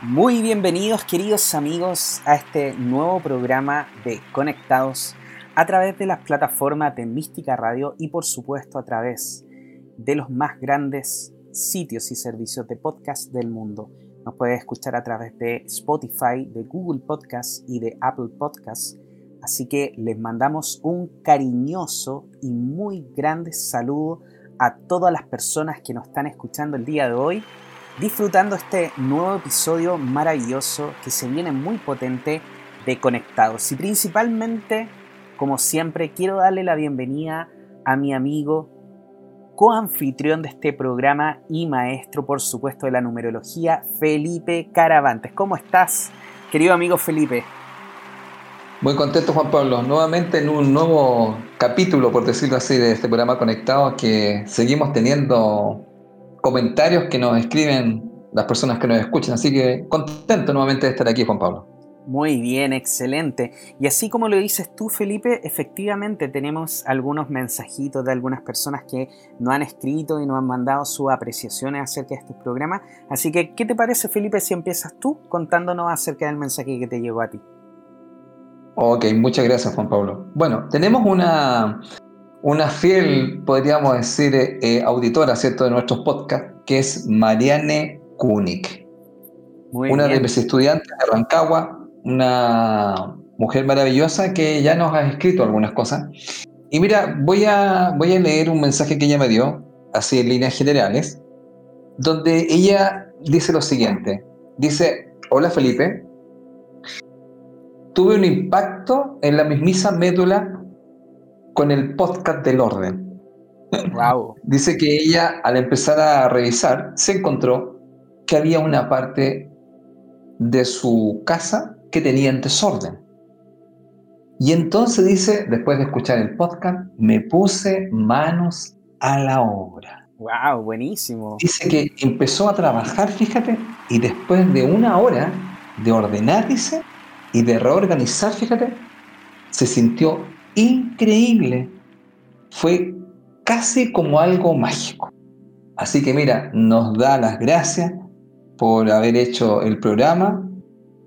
Muy bienvenidos queridos amigos a este nuevo programa de Conectados a través de las plataformas de Mística Radio y por supuesto a través de los más grandes sitios y servicios de podcast del mundo. Nos puedes escuchar a través de Spotify, de Google Podcast y de Apple Podcast. Así que les mandamos un cariñoso y muy grande saludo a todas las personas que nos están escuchando el día de hoy disfrutando este nuevo episodio maravilloso que se viene muy potente de Conectados. Y principalmente, como siempre, quiero darle la bienvenida a mi amigo, coanfitrión de este programa y maestro, por supuesto, de la numerología, Felipe Caravantes. ¿Cómo estás, querido amigo Felipe? Muy contento, Juan Pablo. Nuevamente en un nuevo capítulo, por decirlo así, de este programa conectado que seguimos teniendo comentarios que nos escriben las personas que nos escuchan. Así que contento nuevamente de estar aquí, Juan Pablo. Muy bien, excelente. Y así como lo dices tú, Felipe, efectivamente tenemos algunos mensajitos de algunas personas que nos han escrito y nos han mandado sus apreciaciones acerca de este programa. Así que, ¿qué te parece, Felipe, si empiezas tú contándonos acerca del mensaje que te llegó a ti? Ok, muchas gracias, Juan Pablo. Bueno, tenemos una, una fiel, podríamos decir, eh, eh, auditora, ¿cierto?, de nuestros podcasts, que es Mariane Kunik. una de mis estudiantes de Rancagua, una mujer maravillosa que ya nos ha escrito algunas cosas. Y mira, voy a, voy a leer un mensaje que ella me dio, así en líneas generales, donde ella dice lo siguiente. Dice, hola Felipe, tuve un impacto en la mismísima médula con el podcast del orden. Wow. Dice que ella, al empezar a revisar, se encontró que había una parte de su casa que tenía en desorden. Y entonces dice, después de escuchar el podcast, me puse manos a la obra. Wow, buenísimo. Dice que empezó a trabajar, fíjate, y después de una hora de ordenar, dice, y de reorganizar, fíjate, se sintió increíble. Fue casi como algo mágico. Así que mira, nos da las gracias por haber hecho el programa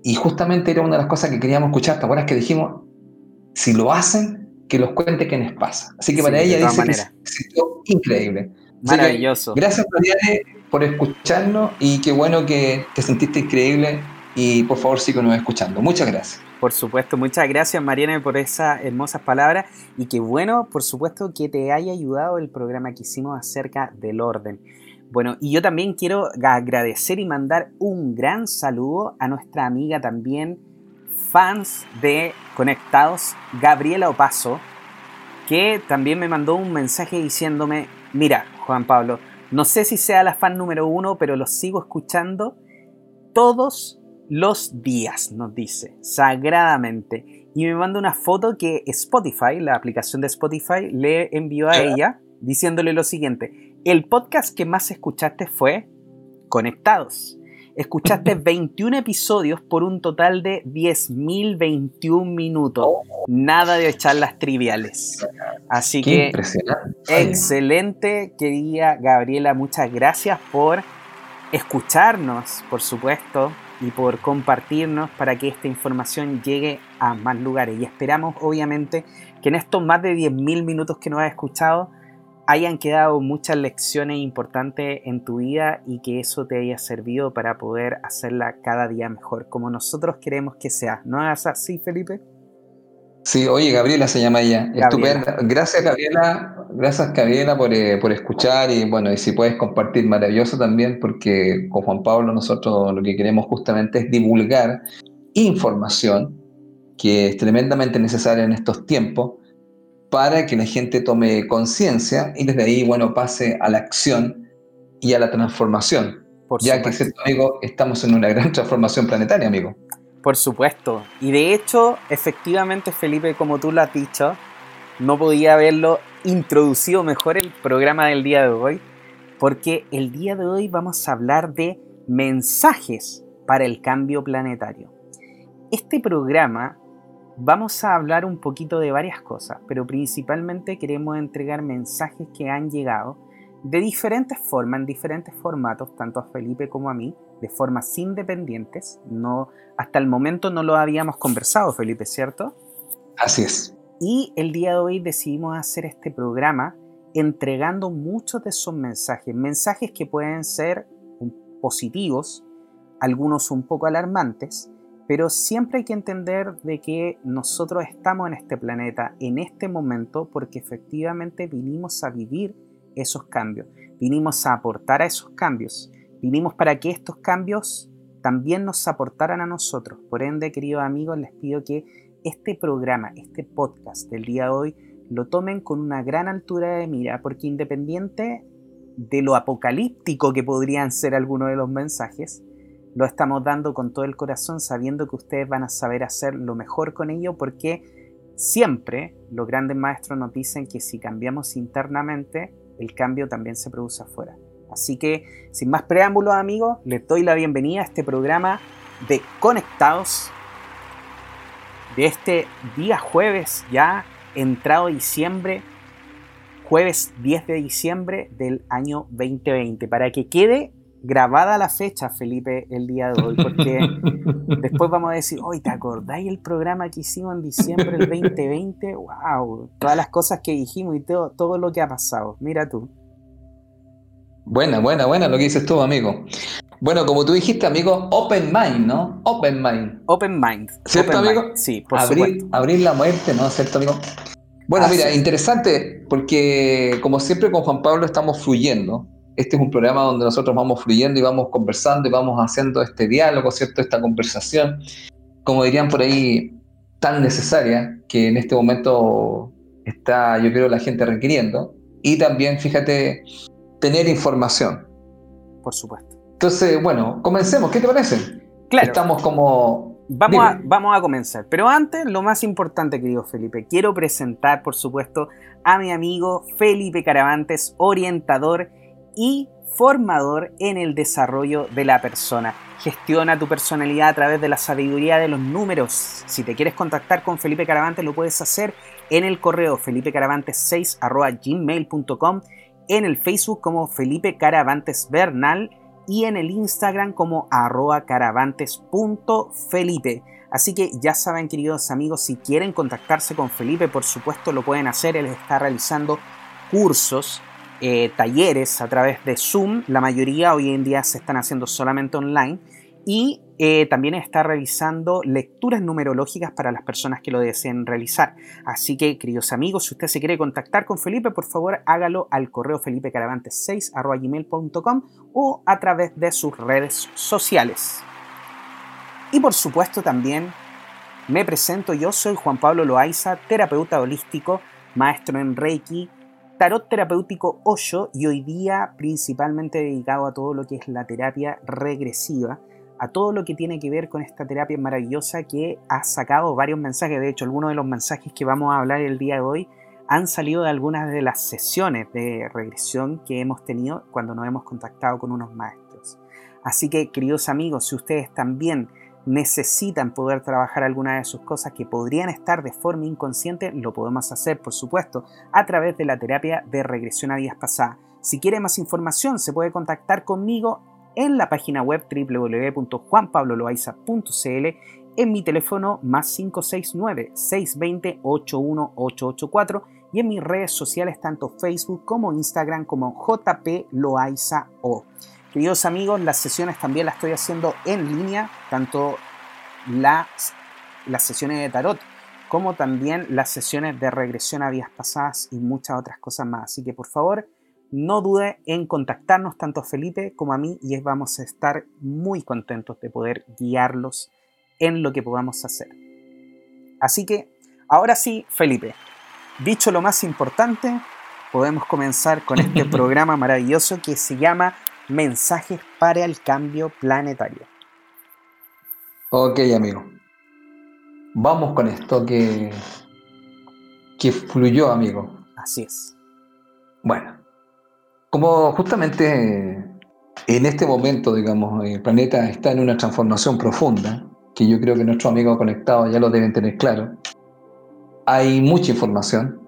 y justamente era una de las cosas que queríamos escuchar. ¿Te acuerdas que dijimos, si lo hacen, que los cuente qué les pasa? Así que para ella dice que sido increíble. Maravilloso. gracias, Mariane, por escucharnos y qué bueno que te sentiste increíble y por favor síguenos escuchando. Muchas gracias. Por supuesto, muchas gracias Mariana por esas hermosas palabras y qué bueno, por supuesto, que te haya ayudado el programa que hicimos acerca del orden. Bueno, y yo también quiero agradecer y mandar un gran saludo a nuestra amiga también, fans de Conectados, Gabriela Opaso, que también me mandó un mensaje diciéndome, mira, Juan Pablo, no sé si sea la fan número uno, pero los sigo escuchando todos los días, nos dice, sagradamente. Y me manda una foto que Spotify, la aplicación de Spotify, le envió a ella diciéndole lo siguiente. El podcast que más escuchaste fue Conectados. Escuchaste 21 episodios por un total de 10.021 minutos. Nada de charlas triviales. Así que, excelente, querida Gabriela. Muchas gracias por escucharnos, por supuesto, y por compartirnos para que esta información llegue a más lugares. Y esperamos, obviamente, que en estos más de 10.000 minutos que nos has escuchado hayan quedado muchas lecciones importantes en tu vida y que eso te haya servido para poder hacerla cada día mejor, como nosotros queremos que sea. ¿No es así, Felipe? Sí, oye, Gabriela se llama ella. Estupenda. Gracias, Gabriela. Gracias, Gabriela, por, eh, por, escuchar y bueno, y si puedes compartir, maravilloso también, porque con Juan Pablo nosotros lo que queremos justamente es divulgar información que es tremendamente necesaria en estos tiempos para que la gente tome conciencia y desde ahí, bueno, pase a la acción y a la transformación. ya que, amigo, estamos en una gran transformación planetaria, amigo. Por supuesto. Y de hecho, efectivamente, Felipe, como tú lo has dicho, no podía haberlo introducido mejor el programa del día de hoy, porque el día de hoy vamos a hablar de mensajes para el cambio planetario. Este programa vamos a hablar un poquito de varias cosas, pero principalmente queremos entregar mensajes que han llegado de diferentes formas, en diferentes formatos, tanto a Felipe como a mí, de formas independientes. No, hasta el momento no lo habíamos conversado, Felipe, ¿cierto? Así es. Y el día de hoy decidimos hacer este programa entregando muchos de esos mensajes, mensajes que pueden ser positivos, algunos un poco alarmantes, pero siempre hay que entender de que nosotros estamos en este planeta en este momento porque efectivamente vinimos a vivir esos cambios, vinimos a aportar a esos cambios, vinimos para que estos cambios también nos aportaran a nosotros. Por ende, queridos amigos, les pido que este programa, este podcast del día de hoy, lo tomen con una gran altura de mira, porque independiente de lo apocalíptico que podrían ser algunos de los mensajes, lo estamos dando con todo el corazón sabiendo que ustedes van a saber hacer lo mejor con ello porque siempre los grandes maestros nos dicen que si cambiamos internamente, el cambio también se produce afuera. Así que, sin más preámbulos amigos, les doy la bienvenida a este programa de Conectados de este día jueves ya entrado diciembre, jueves 10 de diciembre del año 2020, para que quede grabada la fecha, Felipe, el día de hoy, porque después vamos a decir, hoy ¿te acordáis el programa que hicimos en diciembre del 2020? ¡Wow! Todas las cosas que dijimos y todo, todo lo que ha pasado. Mira tú. Buena, buena, buena lo que dices tú, amigo. Bueno, como tú dijiste, amigo, open mind, ¿no? Open mind. Open mind. ¿Cierto, amigo? Sí, por abrir, supuesto. Abrir la muerte, ¿no? ¿Cierto, amigo? Bueno, mira, interesante, porque como siempre con Juan Pablo estamos fluyendo este es un programa donde nosotros vamos fluyendo y vamos conversando y vamos haciendo este diálogo, ¿cierto? Esta conversación, como dirían por ahí, tan necesaria que en este momento está, yo creo, la gente requiriendo. Y también, fíjate, tener información. Por supuesto. Entonces, bueno, comencemos. ¿Qué te parece? Claro. Estamos como... Vamos a, vamos a comenzar. Pero antes, lo más importante, querido Felipe, quiero presentar, por supuesto, a mi amigo Felipe Caravantes, orientador y formador en el desarrollo de la persona. Gestiona tu personalidad a través de la sabiduría de los números. Si te quieres contactar con Felipe Caravantes, lo puedes hacer en el correo felipecaravantes6.gmail.com, en el Facebook como Felipe Caravantes Bernal y en el Instagram como arroba caravantes.felipe. Así que ya saben, queridos amigos, si quieren contactarse con Felipe, por supuesto lo pueden hacer. Él está realizando cursos eh, talleres a través de Zoom, la mayoría hoy en día se están haciendo solamente online, y eh, también está realizando lecturas numerológicas para las personas que lo deseen realizar. Así que, queridos amigos, si usted se quiere contactar con Felipe, por favor hágalo al correo felipecaravantes6.gmail.com o a través de sus redes sociales. Y por supuesto también me presento, yo soy Juan Pablo Loaiza, terapeuta holístico, maestro en Reiki, tarot terapéutico Osho y hoy día principalmente dedicado a todo lo que es la terapia regresiva, a todo lo que tiene que ver con esta terapia maravillosa que ha sacado varios mensajes. De hecho, algunos de los mensajes que vamos a hablar el día de hoy han salido de algunas de las sesiones de regresión que hemos tenido cuando nos hemos contactado con unos maestros. Así que, queridos amigos, si ustedes también necesitan poder trabajar alguna de sus cosas que podrían estar de forma inconsciente, lo podemos hacer, por supuesto, a través de la terapia de regresión a días pasadas. Si quiere más información, se puede contactar conmigo en la página web www.juanpabloloaiza.cl en mi teléfono más 569-620-81884 y en mis redes sociales tanto Facebook como Instagram como jploaiza.o. Queridos amigos, las sesiones también las estoy haciendo en línea, tanto las, las sesiones de tarot como también las sesiones de regresión a días pasadas y muchas otras cosas más. Así que por favor, no dude en contactarnos tanto a Felipe como a mí y vamos a estar muy contentos de poder guiarlos en lo que podamos hacer. Así que, ahora sí, Felipe, dicho lo más importante, podemos comenzar con este programa maravilloso que se llama Mensajes para el cambio planetario. Ok, amigo. Vamos con esto que, que fluyó, amigo. Así es. Bueno, como justamente en este momento, digamos, el planeta está en una transformación profunda, que yo creo que nuestros amigos conectados ya lo deben tener claro. Hay mucha información,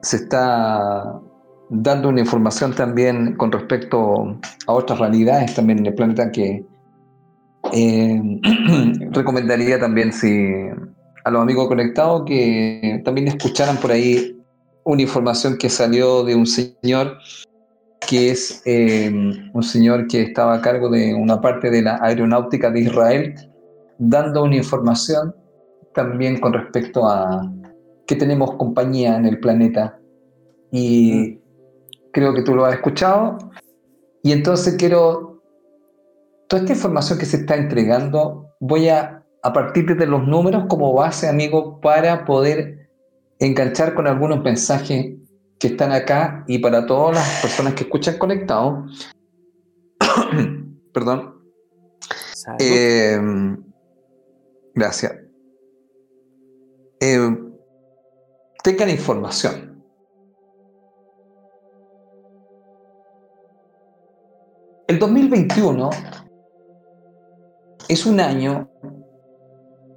se está dando una información también con respecto a otras realidades también en el planeta que Eh, recomendaría también si a los amigos conectados que también escucharan por ahí una información que salió de un señor que es eh, un señor que estaba a cargo de una parte de la aeronáutica de Israel, dando una información también con respecto a que tenemos compañía en el planeta. Y creo que tú lo has escuchado. Y entonces quiero, toda esta información que se está entregando, voy a, a partir de los números como base, amigo, para poder enganchar con algunos mensajes que están acá y para todas las personas que escuchan conectado. Perdón. Eh, gracias. Eh, tengan información. El 2021 es un año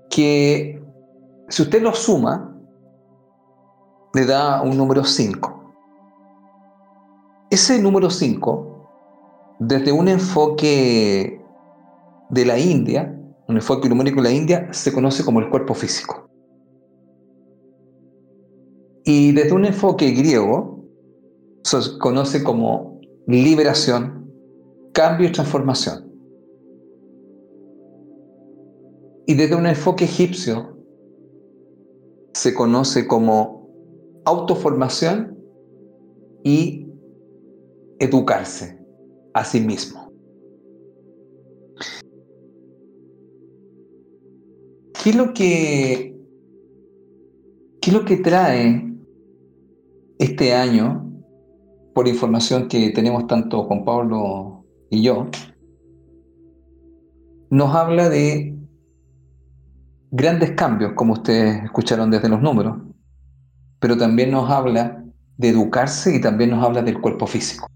que, si usted lo suma, le da un número 5. Ese número 5, desde un enfoque de la India, un enfoque numérico de la India, se conoce como el cuerpo físico. Y desde un enfoque griego, se conoce como liberación, cambio y transformación. Y desde un enfoque egipcio, se conoce como autoformación y educarse a sí mismo. ¿Qué es lo que, qué lo que trae este año, por información que tenemos tanto Juan Pablo y yo? Nos habla de grandes cambios, como ustedes escucharon desde los números pero también nos habla de educarse y también nos habla del cuerpo físico.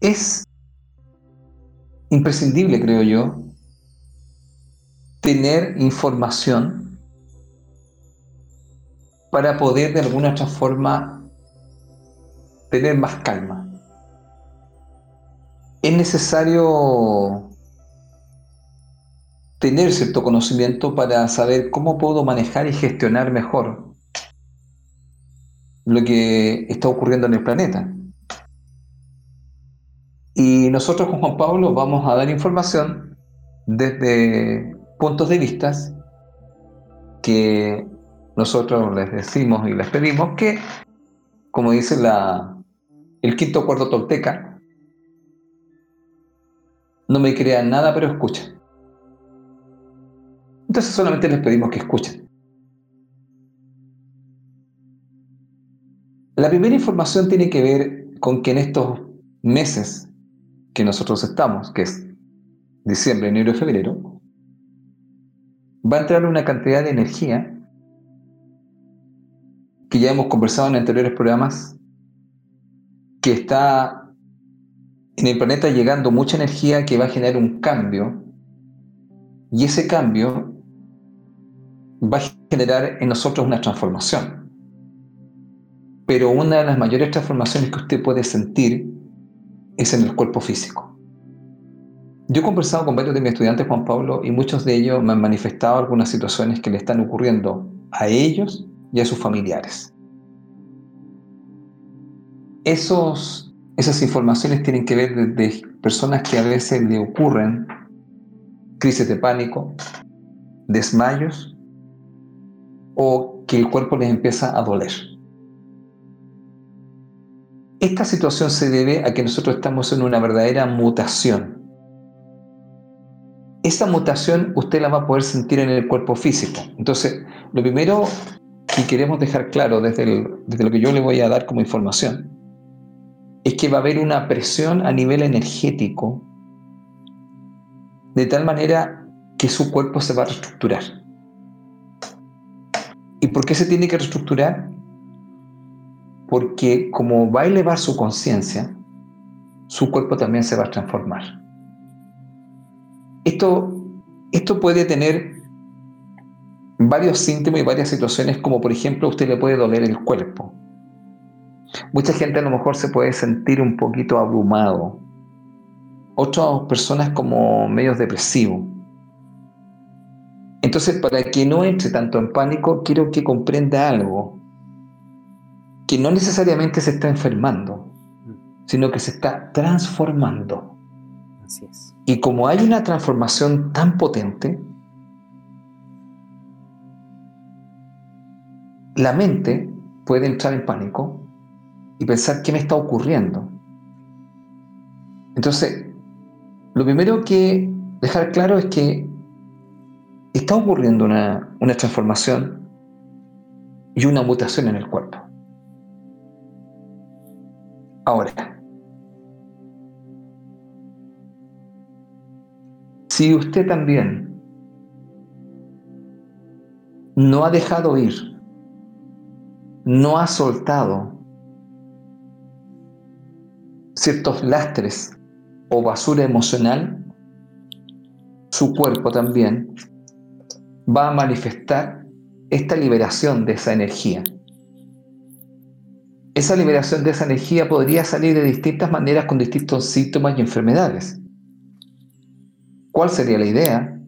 Es imprescindible, creo yo, tener información para poder de alguna otra forma tener más calma. Es necesario tener cierto conocimiento para saber cómo puedo manejar y gestionar mejor lo que está ocurriendo en el planeta. Y nosotros con Juan Pablo vamos a dar información desde puntos de vista que nosotros les decimos y les pedimos que, como dice el quinto acuerdo tolteca, no me crean nada, pero escuchen. Entonces solamente les pedimos que escuchen. La primera información tiene que ver con que en estos meses que nosotros estamos, que es diciembre, enero y febrero, va a entrar una cantidad de energía que ya hemos conversado en anteriores programas, que está en el planeta llegando mucha energía que va a generar un cambio, y ese cambio va a generar en nosotros una transformación. Pero una de las mayores transformaciones que usted puede sentir es en el cuerpo físico. Yo he conversado con varios de mis estudiantes, Juan Pablo, y muchos de ellos me han manifestado algunas situaciones que le están ocurriendo a ellos y a sus familiares. Esos, esas informaciones tienen que ver de personas que a veces le ocurren crisis de pánico, desmayos o que el cuerpo les empieza a doler. Esta situación se debe a que nosotros estamos en una verdadera mutación. Esa mutación usted la va a poder sentir en el cuerpo físico. Entonces, lo primero que queremos dejar claro desde, desde lo que yo le voy a dar como información es que va a haber una presión a nivel energético de tal manera que su cuerpo se va a reestructurar. ¿Y por qué se tiene que reestructurar? Porque como va a elevar su conciencia, su cuerpo también se va a transformar. Esto, esto puede tener varios síntomas y varias situaciones, como por ejemplo usted le puede doler el cuerpo. Mucha gente a lo mejor se puede sentir un poquito abrumado, otras personas como medios depresivos. Entonces, para que no entre tanto en pánico, quiero que comprenda algo, que no necesariamente se está enfermando, sino que se está transformando. Así es. Y como hay una transformación tan potente, la mente puede entrar en pánico y pensar qué me está ocurriendo. Entonces, lo primero que dejar claro es que está ocurriendo una, una transformación y una mutación en el cuerpo. Ahora, si usted también no ha dejado ir, no ha soltado ciertos lastres o basura emocional, su cuerpo también va a manifestar esta liberación de esa energía. Esa liberación de esa energía podría salir de distintas maneras con distintos síntomas y enfermedades. ¿Cuál sería la idea?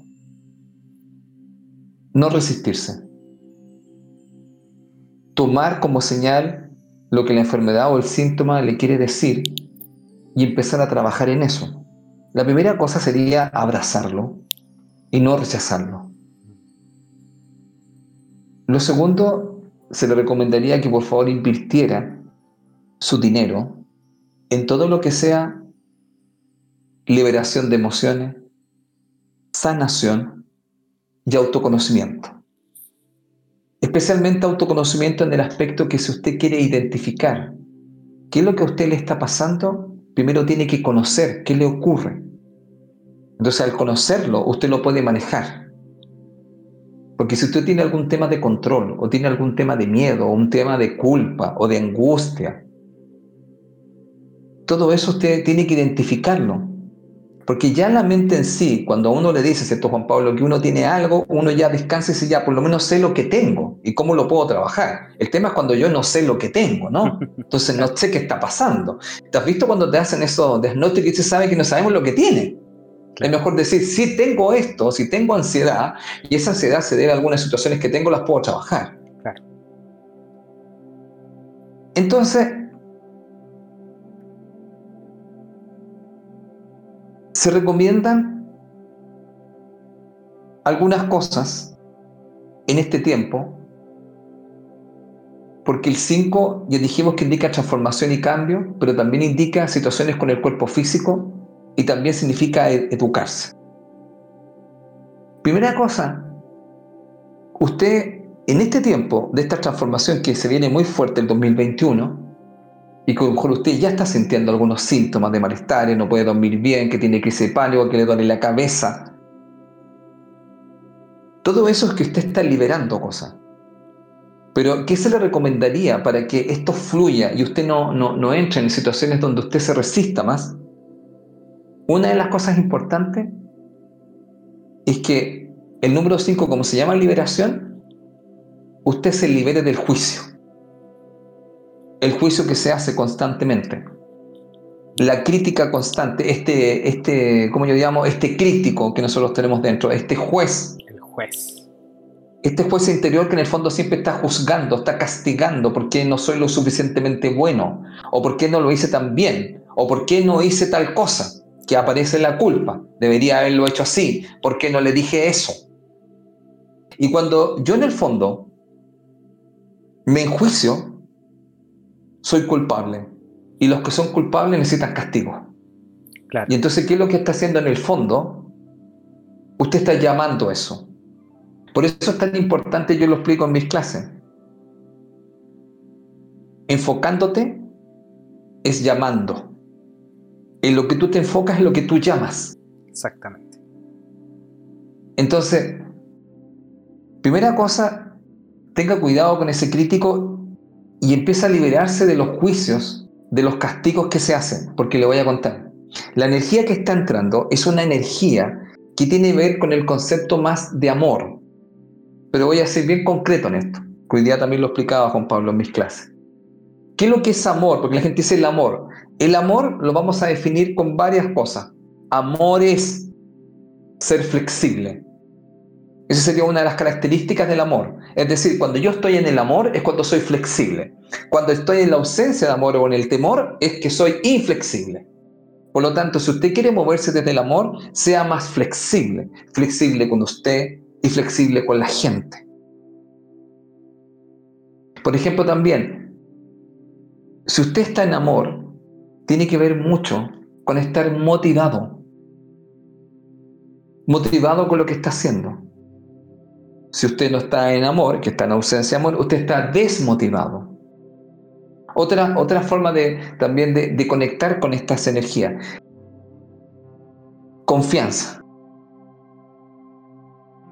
No resistirse. Tomar como señal lo que la enfermedad o el síntoma le quiere decir y empezar a trabajar en eso. La primera cosa sería abrazarlo y no rechazarlo. Lo segundo, se le recomendaría que por favor invirtiera su dinero en todo lo que sea liberación de emociones, sanación y autoconocimiento. Especialmente autoconocimiento en el aspecto que si usted quiere identificar qué es lo que a usted le está pasando, primero tiene que conocer qué le ocurre. Entonces al conocerlo, usted lo puede manejar. Porque si usted tiene algún tema de control, o tiene algún tema de miedo, o un tema de culpa, o de angustia, todo eso usted tiene que identificarlo. Porque ya la mente en sí, cuando a uno le dice, ¿cierto, Juan Pablo, que uno tiene algo, uno ya descansa y dice, ya, por lo menos sé lo que tengo y cómo lo puedo trabajar. El tema es cuando yo no sé lo que tengo, ¿no? Entonces no sé qué está pasando. ¿Te has visto cuando te hacen eso diagnóstico y se sabe que no sabemos lo que tiene? Es mejor decir, si tengo esto, si tengo ansiedad, y esa ansiedad se debe a algunas situaciones que tengo, las puedo trabajar. Entonces, se recomiendan algunas cosas en este tiempo, porque el 5 ya dijimos que indica transformación y cambio, pero también indica situaciones con el cuerpo físico y también significa e-, educarse. Primera cosa, usted en este tiempo de esta transformación que se viene muy fuerte el 2021, y que a lo mejor usted ya está sintiendo algunos síntomas de malestar, no puede dormir bien, que tiene crisis de pánico, que le duele la cabeza. Todo eso es que usted está liberando cosas. Pero, ¿qué se le recomendaría para que esto fluya y usted no, no, no entre en situaciones donde usted se resista más? Una de las cosas importantes es que el número 5, como se llama liberación, usted se libere del juicio el juicio que se hace constantemente, la crítica constante, este, este, como yo llamo, este crítico que nosotros tenemos dentro, este juez. El juez. Este juez interior que en el fondo siempre está juzgando, está castigando porque no soy lo suficientemente bueno, o porque no lo hice tan bien, o porque no hice tal cosa, que aparece la culpa. Debería haberlo hecho así, ¿por qué no le dije eso? Y cuando yo en el fondo me enjuicio, soy culpable. Y los que son culpables necesitan castigo. Y entonces, ¿qué es lo que está haciendo en el fondo? Usted está llamando eso. Por eso es tan importante, yo lo explico en mis clases. Enfocándote es llamando. En lo que tú te enfocas es lo que tú llamas. Exactamente. Entonces, primera cosa, tenga cuidado con ese crítico y empieza a liberarse de los juicios, de los castigos que se hacen, porque le voy a contar. La energía que está entrando es una energía que tiene que ver con el concepto más de amor. Pero voy a ser bien concreto en esto, que hoy día también lo explicaba Juan Pablo en mis clases. ¿Qué es lo que es amor? Porque la gente dice el amor. El amor lo vamos a definir con varias cosas. amor es ser flexible. Esa sería una de las características del amor. Es decir, cuando yo estoy en el amor es cuando soy flexible. Cuando estoy en la ausencia de amor o en el temor es que soy inflexible. Por lo tanto, si usted quiere moverse desde el amor, sea más flexible. Flexible con usted y flexible con la gente. Por ejemplo, también, si usted está en amor, tiene que ver mucho con estar motivado. Motivado con lo que está haciendo. Si usted no está en amor, que está en ausencia de amor, usted está desmotivado. Otra, otra forma de, también de, de conectar con estas energías. Confianza.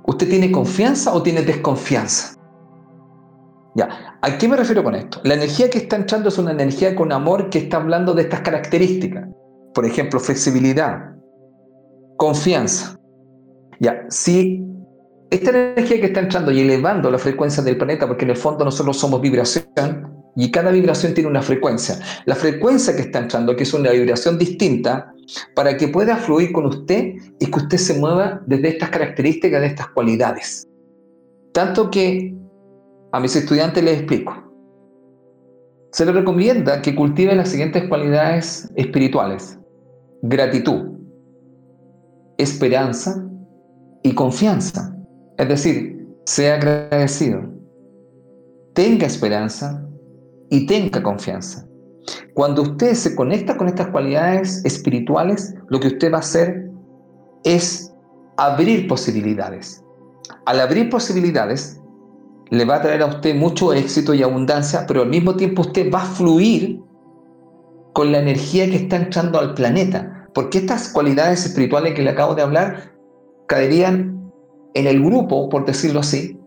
¿Usted tiene confianza o tiene desconfianza? Ya, ¿a qué me refiero con esto? La energía que está entrando es una energía con amor que está hablando de estas características. Por ejemplo, flexibilidad, confianza. Ya, si esta energía que está entrando y elevando la frecuencia del planeta, porque en el fondo nosotros somos vibración y cada vibración tiene una frecuencia. La frecuencia que está entrando, que es una vibración distinta, para que pueda fluir con usted, es que usted se mueva desde estas características, de estas cualidades. Tanto que a mis estudiantes les explico. Se les recomienda que cultiven las siguientes cualidades espirituales. Gratitud, esperanza y confianza. Es decir, sea agradecido, tenga esperanza y tenga confianza. Cuando usted se conecta con estas cualidades espirituales, lo que usted va a hacer es abrir posibilidades. Al abrir posibilidades, le va a traer a usted mucho éxito y abundancia, pero al mismo tiempo usted va a fluir con la energía que está entrando al planeta. Porque estas cualidades espirituales que le acabo de hablar caerían en el grupo, por decirlo así,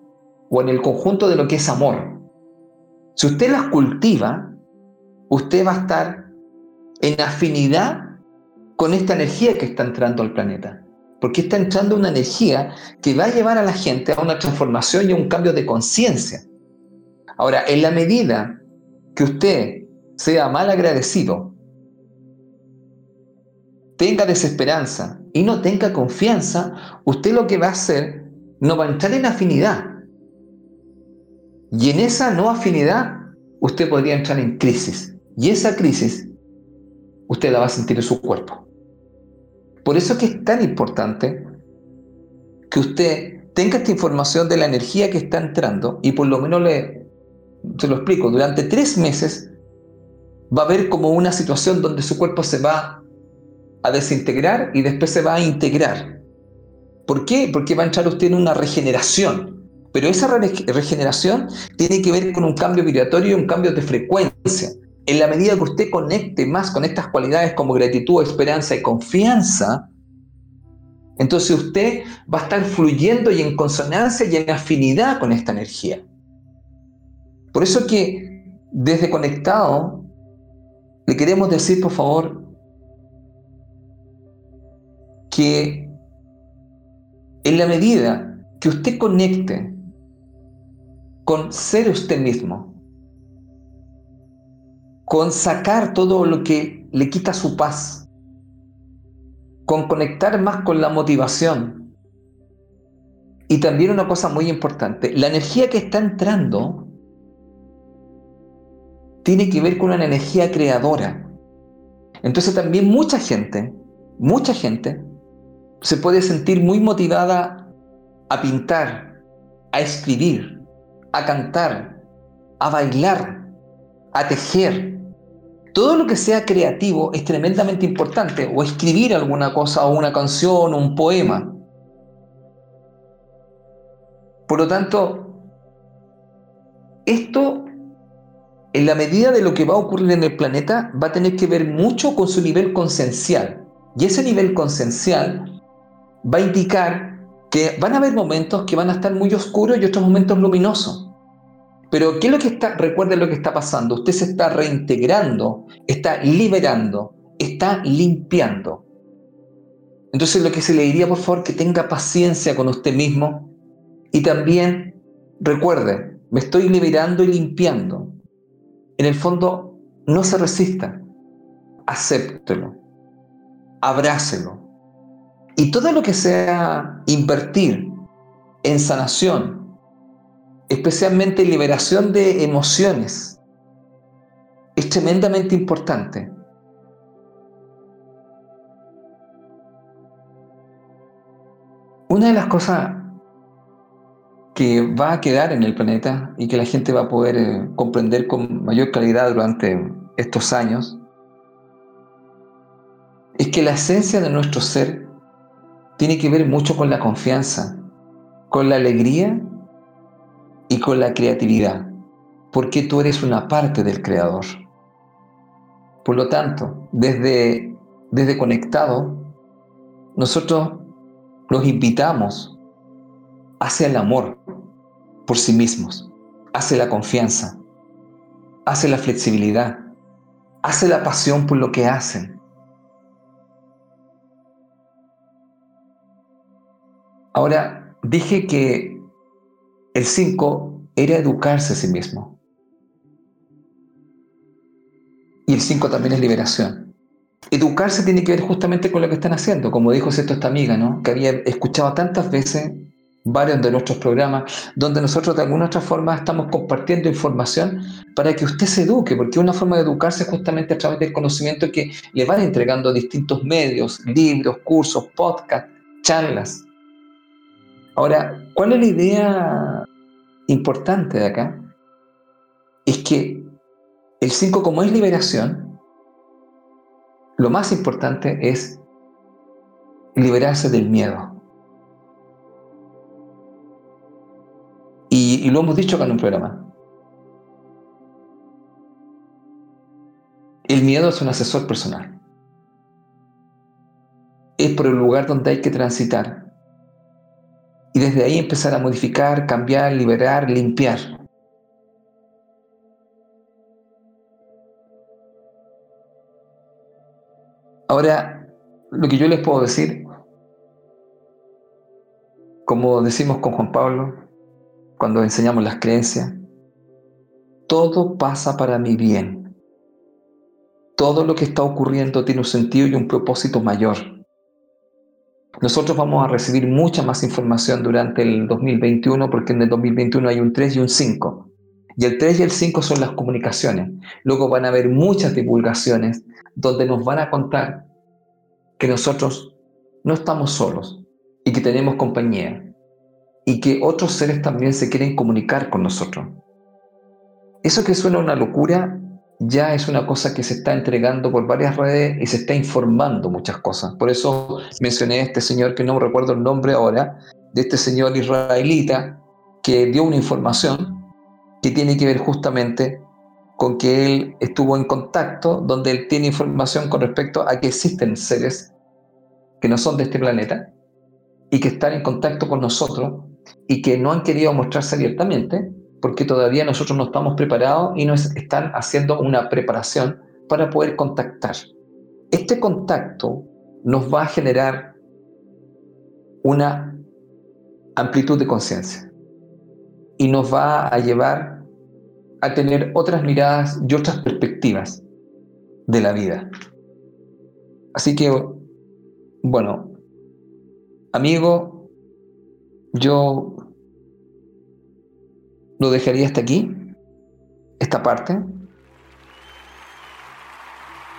o en el conjunto de lo que es amor. Si usted las cultiva, usted va a estar en afinidad con esta energía que está entrando al planeta. Porque está entrando una energía que va a llevar a la gente a una transformación y a un cambio de conciencia. Ahora, en la medida que usted sea mal agradecido, tenga desesperanza y no tenga confianza, usted lo que va a hacer no va a entrar en afinidad. Y en esa no afinidad, usted podría entrar en crisis. Y esa crisis, usted la va a sentir en su cuerpo. Por eso es que es tan importante que usted tenga esta información de la energía que está entrando y por lo menos le, se lo explico, durante tres meses va a haber como una situación donde su cuerpo se va a desintegrar y después se va a integrar. ¿Por qué? Porque va a entrar usted en una regeneración. Pero esa regeneración tiene que ver con un cambio vibratorio y un cambio de frecuencia. En la medida que usted conecte más con estas cualidades como gratitud, esperanza y confianza, entonces usted va a estar fluyendo y en consonancia y en afinidad con esta energía. Por eso que desde Conectado le queremos decir, por favor, que en la medida que usted conecte con ser usted mismo, con sacar todo lo que le quita su paz, con conectar más con la motivación. Y también una cosa muy importante, la energía que está entrando tiene que ver con una energía creadora. Entonces también mucha gente, mucha gente se puede sentir muy motivada a pintar, a escribir, a cantar, a bailar, a tejer. Todo lo que sea creativo es tremendamente importante, o escribir alguna cosa, o una canción, o un poema. Por lo tanto, esto, en la medida de lo que va a ocurrir en el planeta, va a tener que ver mucho con su nivel consencial. Y ese nivel consencial va a indicar que van a haber momentos que van a estar muy oscuros y otros momentos luminosos. Pero ¿qué es lo que está? Recuerden lo que está pasando. Usted se está reintegrando, está liberando, está limpiando. Entonces lo que se le diría, por favor, que tenga paciencia con usted mismo y también recuerde, me estoy liberando y limpiando. En el fondo, no se resista, acéptelo, abrácelo, Y todo lo que sea invertir en sanación, especialmente liberación de emociones, es tremendamente importante. Una de las cosas que va a quedar en el planeta y que la gente va a poder eh, comprender con mayor claridad durante estos años es que la esencia de nuestro ser tiene que ver mucho con la confianza, con la alegría y con la creatividad, porque tú eres una parte del Creador. Por lo tanto, desde, desde conectado, nosotros los invitamos hacia el amor por sí mismos, hacia la confianza, hacia la flexibilidad, hacia la pasión por lo que hacen. Ahora, dije que el 5 era educarse a sí mismo. Y el 5 también es liberación. Educarse tiene que ver justamente con lo que están haciendo, como dijo esto esta amiga, ¿no? Que había escuchado tantas veces varios de nuestros programas, donde nosotros de alguna otra forma estamos compartiendo información para que usted se eduque, porque una forma de educarse es justamente a través del conocimiento que le van entregando distintos medios, libros, cursos, podcasts, charlas. Ahora, ¿cuál es la idea importante de acá? Es que el 5 como es liberación, lo más importante es liberarse del miedo. Y, lo hemos dicho acá en un programa. El miedo es un asesor personal. Es por el lugar donde hay que transitar. Y desde ahí empezar a modificar, cambiar, liberar, limpiar. Ahora, lo que yo les puedo decir, como decimos con Juan Pablo, cuando enseñamos las creencias, todo pasa para mi bien. Todo lo que está ocurriendo tiene un sentido y un propósito mayor. Nosotros vamos a recibir mucha más información durante el 2021 porque en el 2021 hay un 3 y un 5. Y el 3 y el 5 son las comunicaciones. Luego van a haber muchas divulgaciones donde nos van a contar que nosotros no estamos solos y que tenemos compañía y que otros seres también se quieren comunicar con nosotros. Eso que suena una locura ya es una cosa que se está entregando por varias redes y se está informando muchas cosas. Por eso mencioné a este señor que no recuerdo el nombre ahora, de este señor israelita que dio una información que tiene que ver justamente con que él estuvo en contacto, donde él tiene información con respecto a que existen seres que no son de este planeta y que están en contacto con nosotros y que no han querido mostrarse abiertamente porque todavía nosotros no estamos preparados y nos están haciendo una preparación para poder contactar. Este contacto nos va a generar una amplitud de conciencia y nos va a llevar a tener otras miradas y otras perspectivas de la vida. Así que, bueno, amigo, yo lo dejaría hasta aquí, esta parte.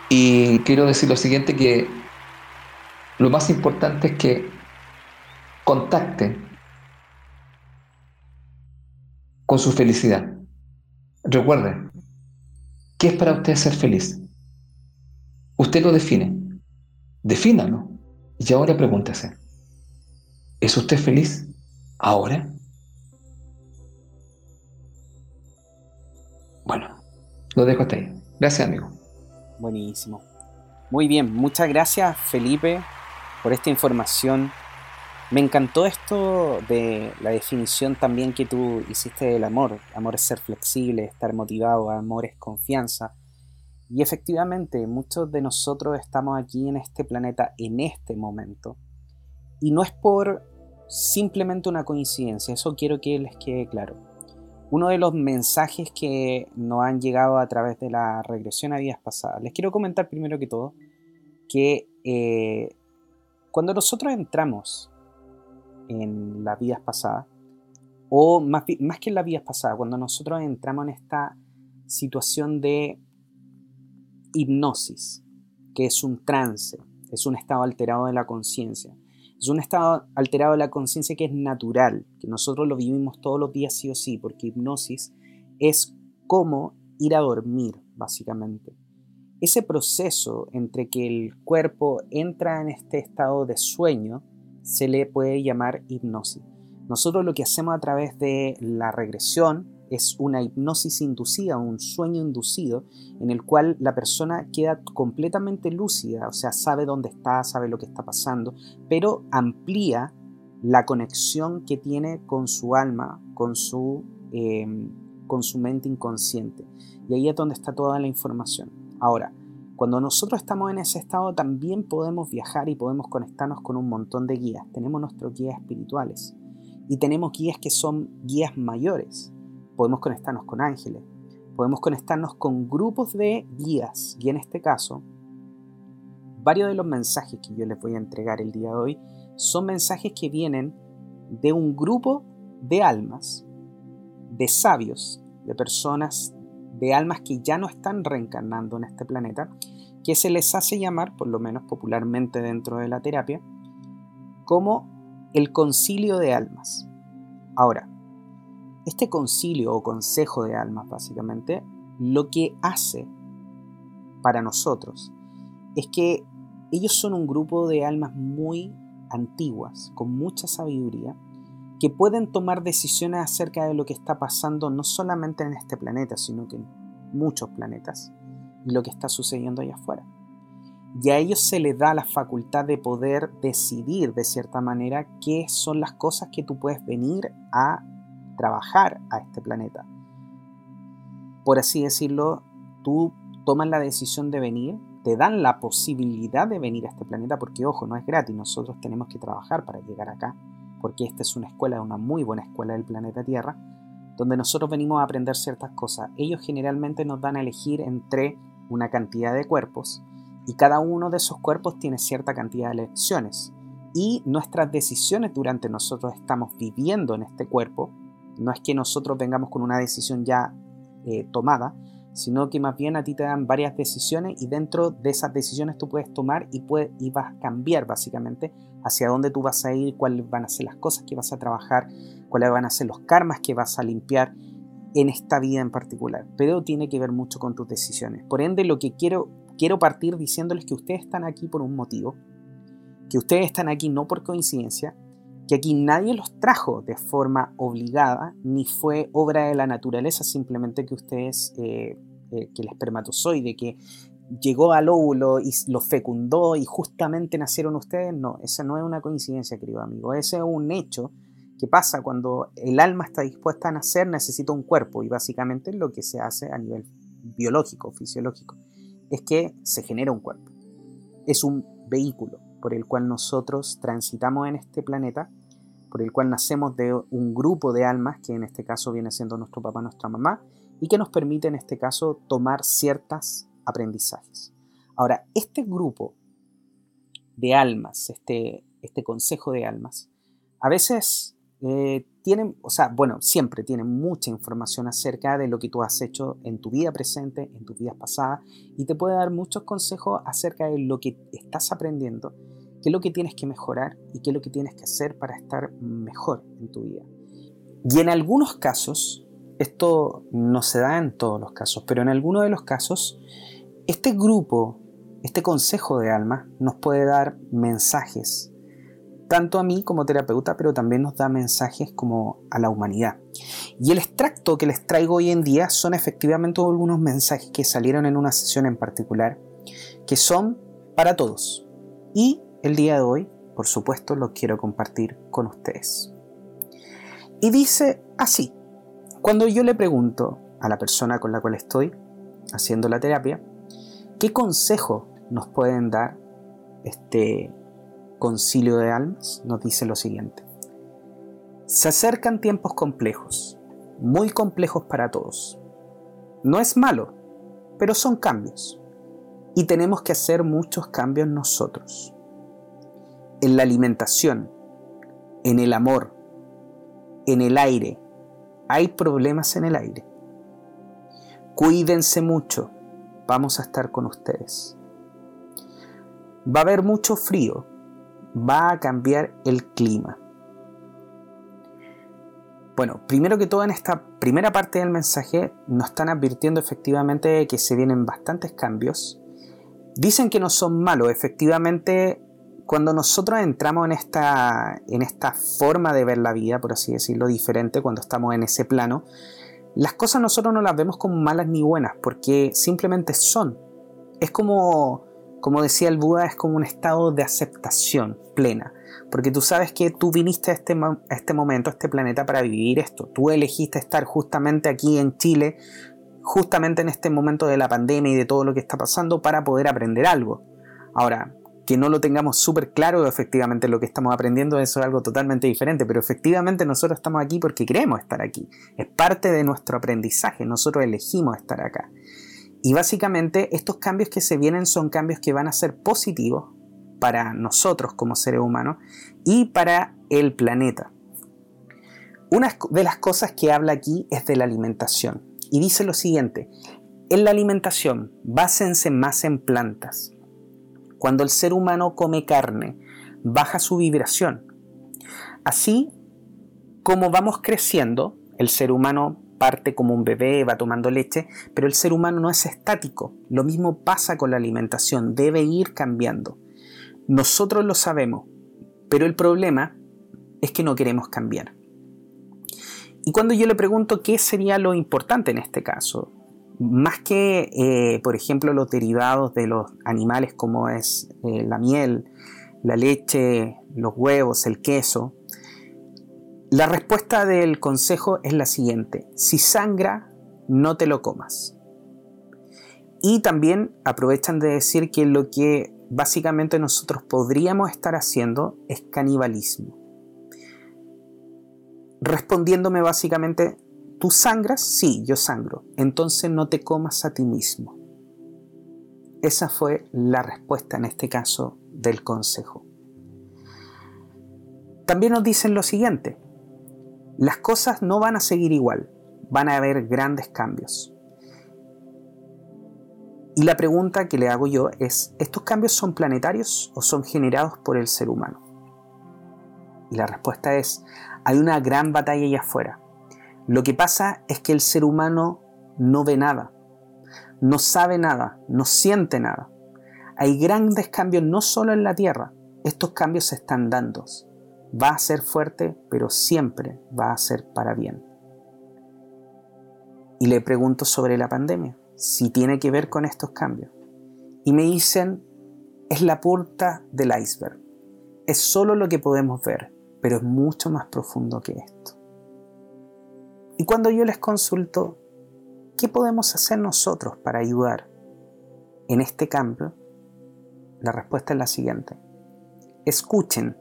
Y quiero decir lo siguiente, que lo más importante es que contacte con su felicidad. Recuerde, ¿qué es para usted ser feliz? Usted lo define. Defínalo. Y ahora pregúntese, ¿es usted feliz? ahora? Bueno, lo dejo hasta ahí. Gracias, amigo. Buenísimo. Muy bien, muchas gracias, Felipe, por esta información. Me encantó esto de la definición también que tú hiciste del amor. Amor es ser flexible, estar motivado, amor es confianza. Y efectivamente, muchos de nosotros estamos aquí en este planeta en este momento. Y no es por simplemente una coincidencia, eso quiero que les quede claro. Uno de los mensajes que nos han llegado a través de la regresión a vidas pasadas, les quiero comentar primero que todo que eh, Cuando nosotros entramos en las vidas pasadas, o más, más que en las vidas pasadas, cuando nosotros entramos en esta situación de hipnosis, que es un trance, es un estado alterado de la conciencia. Es un estado alterado de la conciencia que es natural, que nosotros lo vivimos todos los días sí o sí, porque hipnosis es como ir a dormir, básicamente. Ese proceso entre que el cuerpo entra en este estado de sueño se le puede llamar hipnosis. Nosotros lo que hacemos a través de la regresión es una hipnosis inducida, un sueño inducido, en el cual la persona queda completamente lúcida, o sea, sabe dónde está, sabe lo que está pasando, pero amplía la conexión que tiene con su alma, con su, em, con su mente inconsciente. Y ahí es donde está toda la información. Ahora, cuando nosotros estamos en ese estado también podemos viajar y podemos conectarnos con un montón de guías. Tenemos nuestros guías espirituales y tenemos guías que son guías mayores podemos conectarnos con ángeles, podemos conectarnos con grupos de guías y en este caso, varios de los mensajes que yo les voy a entregar el día de hoy son mensajes que vienen de un grupo de almas, de sabios, de personas, de almas que ya no están reencarnando en este planeta, que se les hace llamar, por lo menos popularmente dentro de la terapia, como el concilio de almas. Ahora, este concilio o consejo de almas, básicamente, lo que hace para nosotros es que ellos son un grupo de almas muy antiguas, con mucha sabiduría, que pueden tomar decisiones acerca de lo que está pasando no solamente en este planeta, sino que en muchos planetas, lo que está sucediendo allá afuera. Y a ellos se les da la facultad de poder decidir de cierta manera qué son las cosas que tú puedes venir a trabajar a este planeta. Por así decirlo, tú tomas la decisión de venir, te dan la posibilidad de venir a este planeta, porque ojo, no es gratis, nosotros tenemos que trabajar para llegar acá, porque esta es una escuela, una muy buena escuela del planeta Tierra, donde nosotros venimos a aprender ciertas cosas. Ellos generalmente nos dan a elegir entre una cantidad de cuerpos, y cada uno de esos cuerpos tiene cierta cantidad de lecciones. Y nuestras decisiones durante nosotros estamos viviendo en este cuerpo no es que nosotros vengamos con una decisión ya eh, tomada, sino que más bien a ti te dan varias decisiones y dentro de esas decisiones tú puedes tomar y, puedes, y vas a cambiar básicamente hacia dónde tú vas a ir, cuáles van a ser las cosas que vas a trabajar, cuáles van a ser los karmas que vas a limpiar en esta vida en particular. Pero tiene que ver mucho con tus decisiones. Por ende, lo que quiero, quiero partir diciéndoles que ustedes están aquí por un motivo, que ustedes están aquí no por coincidencia, que aquí nadie los trajo de forma obligada, ni fue obra de la naturaleza, simplemente que ustedes, eh, eh, que el espermatozoide, que llegó al óvulo y lo fecundó y justamente nacieron ustedes, no, esa no es una coincidencia, querido amigo, ese es un hecho que pasa cuando el alma está dispuesta a nacer, necesita un cuerpo y básicamente lo que se hace a nivel biológico, fisiológico, es que se genera un cuerpo, es un vehículo, por el cual nosotros transitamos en este planeta, por el cual nacemos de un grupo de almas, que en este caso viene siendo nuestro papá, nuestra mamá, y que nos permite en este caso tomar ciertos aprendizajes. Ahora, este grupo de almas, este, este consejo de almas, a veces eh, tienen, o sea, bueno, siempre tienen mucha información acerca de lo que tú has hecho en tu vida presente, en tus vidas pasadas, y te puede dar muchos consejos acerca de lo que estás aprendiendo qué es lo que tienes que mejorar y qué es lo que tienes que hacer para estar mejor en tu vida. Y en algunos casos, esto no se da en todos los casos, pero en algunos de los casos, este grupo, este consejo de alma nos puede dar mensajes, tanto a mí como terapeuta, pero también nos da mensajes como a la humanidad. Y el extracto que les traigo hoy en día son efectivamente algunos mensajes que salieron en una sesión en particular, que son para todos. Y el día de hoy, por supuesto, lo quiero compartir con ustedes. Y dice así, cuando yo le pregunto a la persona con la cual estoy haciendo la terapia, ¿qué consejo nos pueden dar este concilio de almas? Nos dice lo siguiente. Se acercan tiempos complejos, muy complejos para todos. No es malo, pero son cambios. Y tenemos que hacer muchos cambios nosotros. En la alimentación, en el amor, en el aire. Hay problemas en el aire. Cuídense mucho, vamos a estar con ustedes. Va a haber mucho frío, va a cambiar el clima. Bueno, primero que todo en esta primera parte del mensaje nos están advirtiendo efectivamente que se vienen bastantes cambios. Dicen que no son malos, efectivamente cuando nosotros entramos en esta, en esta forma de ver la vida, por así decirlo, diferente, cuando estamos en ese plano, las cosas nosotros no las vemos como malas ni buenas, porque simplemente son. Es como, como decía el Buda, es como un estado de aceptación plena. Porque tú sabes que tú viniste a este, a este momento, a este planeta para vivir esto. Tú elegiste estar justamente aquí en Chile, justamente en este momento de la pandemia y de todo lo que está pasando para poder aprender algo. Ahora, que no lo tengamos súper claro efectivamente lo que estamos aprendiendo, es algo totalmente diferente, pero efectivamente nosotros estamos aquí porque queremos estar aquí, es parte de nuestro aprendizaje, nosotros elegimos estar acá. Y básicamente estos cambios que se vienen son cambios que van a ser positivos para nosotros como seres humanos y para el planeta. Una de las cosas que habla aquí es de la alimentación y dice lo siguiente, en la alimentación básense más en plantas, cuando el ser humano come carne, baja su vibración. Así como vamos creciendo, el ser humano parte como un bebé, va tomando leche, pero el ser humano no es estático. Lo mismo pasa con la alimentación, debe ir cambiando. Nosotros lo sabemos, pero el problema es que no queremos cambiar. Y cuando yo le pregunto qué sería lo importante en este caso, más que, eh, por ejemplo, los derivados de los animales como es eh, la miel, la leche, los huevos, el queso, la respuesta del consejo es la siguiente. Si sangra, no te lo comas. Y también aprovechan de decir que lo que básicamente nosotros podríamos estar haciendo es canibalismo. Respondiéndome básicamente, ¿Tú sangras? Sí, yo sangro. Entonces no te comas a ti mismo. Esa fue la respuesta en este caso del consejo. También nos dicen lo siguiente, las cosas no van a seguir igual, van a haber grandes cambios. Y la pregunta que le hago yo es, ¿estos cambios son planetarios o son generados por el ser humano? Y la respuesta es, hay una gran batalla allá afuera. Lo que pasa es que el ser humano no ve nada, no sabe nada, no siente nada. Hay grandes cambios no solo en la Tierra, estos cambios se están dando. Va a ser fuerte, pero siempre va a ser para bien. Y le pregunto sobre la pandemia, si tiene que ver con estos cambios. Y me dicen, es la punta del iceberg. Es solo lo que podemos ver, pero es mucho más profundo que esto. Y cuando yo les consulto, ¿qué podemos hacer nosotros para ayudar en este cambio? La respuesta es la siguiente. Escuchen.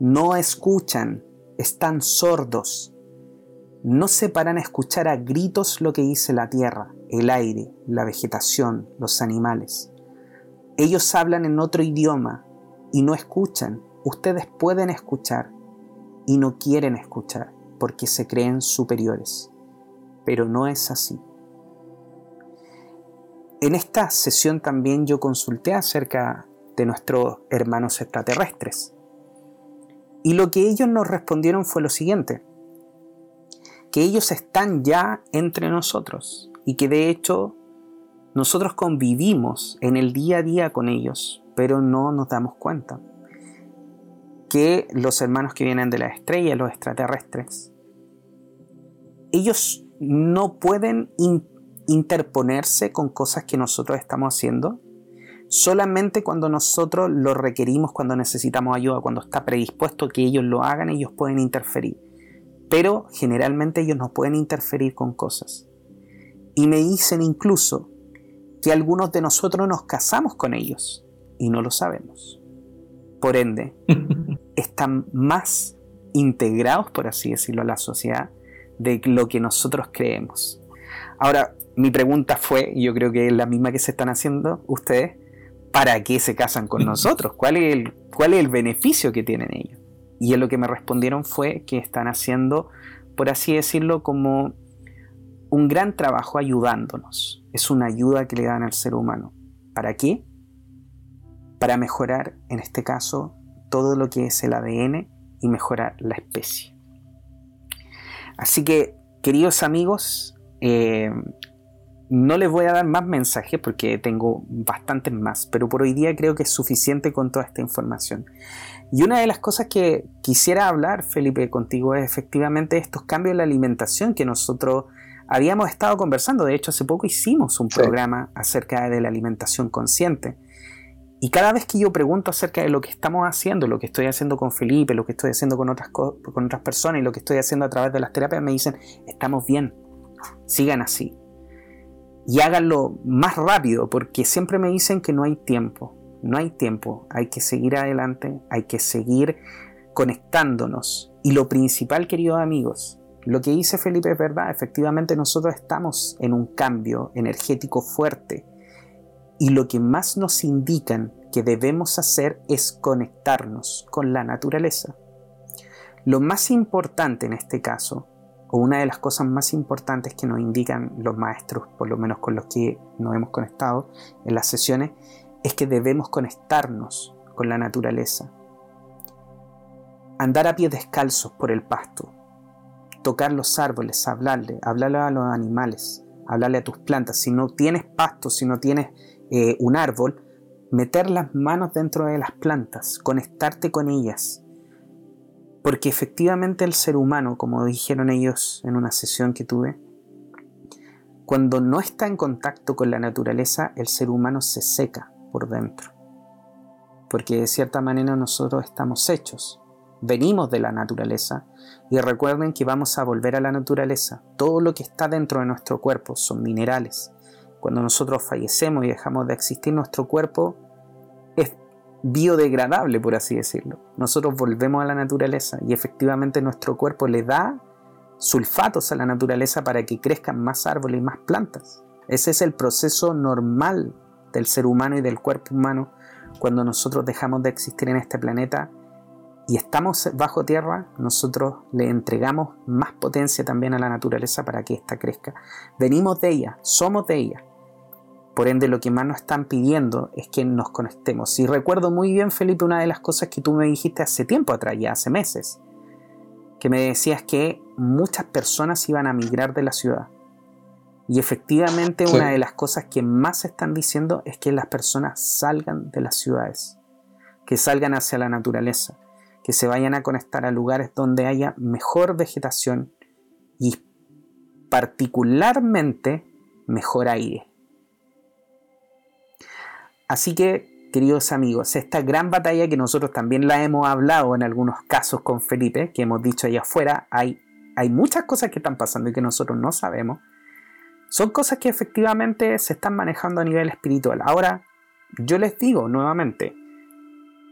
No escuchan, están sordos. No se paran a escuchar a gritos lo que dice la tierra, el aire, la vegetación, los animales. Ellos hablan en otro idioma y no escuchan. Ustedes pueden escuchar y no quieren escuchar porque se creen superiores, pero no es así. En esta sesión también yo consulté acerca de nuestros hermanos extraterrestres. Y lo que ellos nos respondieron fue lo siguiente, que ellos están ya entre nosotros y que de hecho nosotros convivimos en el día a día con ellos, pero no nos damos cuenta que los hermanos que vienen de la estrella, los extraterrestres, ellos no pueden interponerse con cosas que nosotros estamos haciendo solamente cuando nosotros lo requerimos, cuando necesitamos ayuda, cuando está predispuesto que ellos lo hagan, ellos pueden interferir. Pero generalmente ellos no pueden interferir con cosas. Y me dicen incluso que algunos de nosotros nos casamos con ellos y no lo sabemos. Por ende, están más integrados, por así decirlo, a la sociedad de lo que nosotros creemos. Ahora, mi pregunta fue, y yo creo que es la misma que se están haciendo ustedes, ¿para qué se casan con nosotros? ¿Cuál es el, cuál es el beneficio que tienen ellos? Y en lo que me respondieron fue que están haciendo, por así decirlo, como un gran trabajo ayudándonos. Es una ayuda que le dan al ser humano. ¿Para qué? Para mejorar, en este caso, todo lo que es el ADN y mejorar la especie. Así que, queridos amigos, eh, no les voy a dar más mensajes porque tengo bastantes más, pero por hoy día creo que es suficiente con toda esta información. Y una de las cosas que quisiera hablar, Felipe, contigo es efectivamente estos cambios en la alimentación que nosotros habíamos estado conversando. De hecho, hace poco hicimos un programa acerca de la alimentación consciente. Y cada vez que yo pregunto acerca de lo que estamos haciendo, lo que estoy haciendo con Felipe, lo que estoy haciendo con otras, con otras personas y lo que estoy haciendo a través de las terapias, me dicen, estamos bien, sigan así. Y háganlo más rápido, porque siempre me dicen que no hay tiempo. No hay tiempo, hay que seguir adelante, hay que seguir conectándonos. Y lo principal, queridos amigos, lo que dice Felipe es verdad, efectivamente nosotros estamos en un cambio energético fuerte y lo que más nos indican que debemos hacer es conectarnos con la naturaleza. Lo más importante en este caso, o una de las cosas más importantes que nos indican los maestros, por lo menos con los que nos hemos conectado en las sesiones, es que debemos conectarnos con la naturaleza. Andar a pies descalzos por el pasto, tocar los árboles, hablarle, hablarle a los animales, hablarle a tus plantas. Si no tienes pasto, si no tienes eh, un árbol, meter las manos dentro de las plantas, conectarte con ellas. Porque efectivamente el ser humano, como dijeron ellos en una sesión que tuve, cuando no está en contacto con la naturaleza, el ser humano se seca por dentro. Porque de cierta manera nosotros estamos hechos, venimos de la naturaleza y recuerden que vamos a volver a la naturaleza. Todo lo que está dentro de nuestro cuerpo son minerales, cuando nosotros fallecemos y dejamos de existir, nuestro cuerpo es biodegradable, por así decirlo. Nosotros volvemos a la naturaleza y efectivamente nuestro cuerpo le da sulfatos a la naturaleza para que crezcan más árboles y más plantas. Ese es el proceso normal del ser humano y del cuerpo humano cuando nosotros dejamos de existir en este planeta y estamos bajo tierra, nosotros le entregamos más potencia también a la naturaleza para que ésta crezca. Venimos de ella, somos de ella. Por ende, lo que más nos están pidiendo es que nos conectemos. Y recuerdo muy bien, Felipe, una de las cosas que tú me dijiste hace tiempo atrás, ya hace meses, que me decías que muchas personas iban a migrar de la ciudad. Y efectivamente una de las cosas que más están diciendo es que las personas salgan de las ciudades, que salgan hacia la naturaleza, que se vayan a conectar a lugares donde haya mejor vegetación y particularmente mejor aire. Así que, queridos amigos, esta gran batalla que nosotros también la hemos hablado en algunos casos con Felipe, que hemos dicho allá afuera, hay, hay muchas cosas que están pasando y que nosotros no sabemos. Son cosas que efectivamente se están manejando a nivel espiritual. Ahora, yo les digo nuevamente,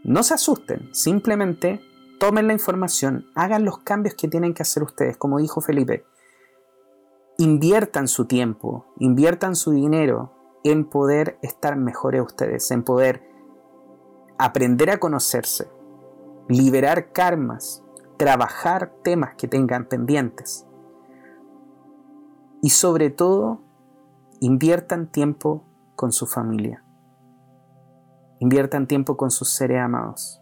no se asusten, simplemente tomen la información, hagan los cambios que tienen que hacer ustedes, como dijo Felipe. Inviertan su tiempo, inviertan su dinero, en poder estar mejores ustedes, en poder aprender a conocerse, liberar karmas, trabajar temas que tengan pendientes. Y sobre todo, inviertan tiempo con su familia. Inviertan tiempo con sus seres amados.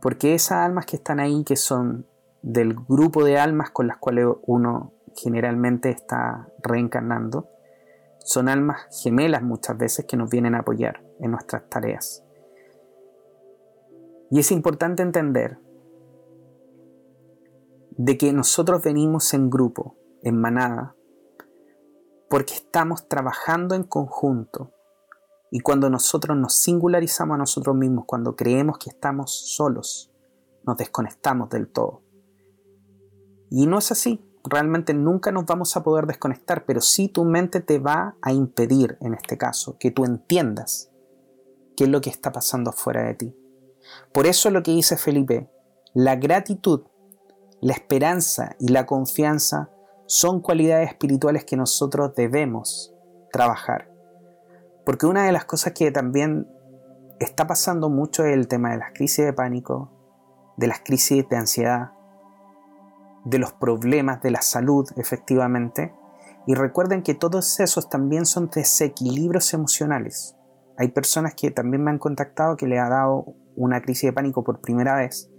Porque esas almas que están ahí, que son del grupo de almas con las cuales uno generalmente está reencarnando, son almas gemelas muchas veces que nos vienen a apoyar en nuestras tareas. Y es importante entender de que nosotros venimos en grupo, en manada, porque estamos trabajando en conjunto. Y cuando nosotros nos singularizamos a nosotros mismos, cuando creemos que estamos solos, nos desconectamos del todo. Y no es así realmente nunca nos vamos a poder desconectar, pero sí tu mente te va a impedir, en este caso, que tú entiendas qué es lo que está pasando fuera de ti. Por eso lo que dice Felipe, la gratitud, la esperanza y la confianza son cualidades espirituales que nosotros debemos trabajar. Porque una de las cosas que también está pasando mucho el tema de las crisis de pánico, de las crisis de ansiedad, de los problemas de la salud, efectivamente. Y recuerden que todos esos también son desequilibrios emocionales. Hay personas que también me han contactado que le ha dado una crisis de pánico por primera vez.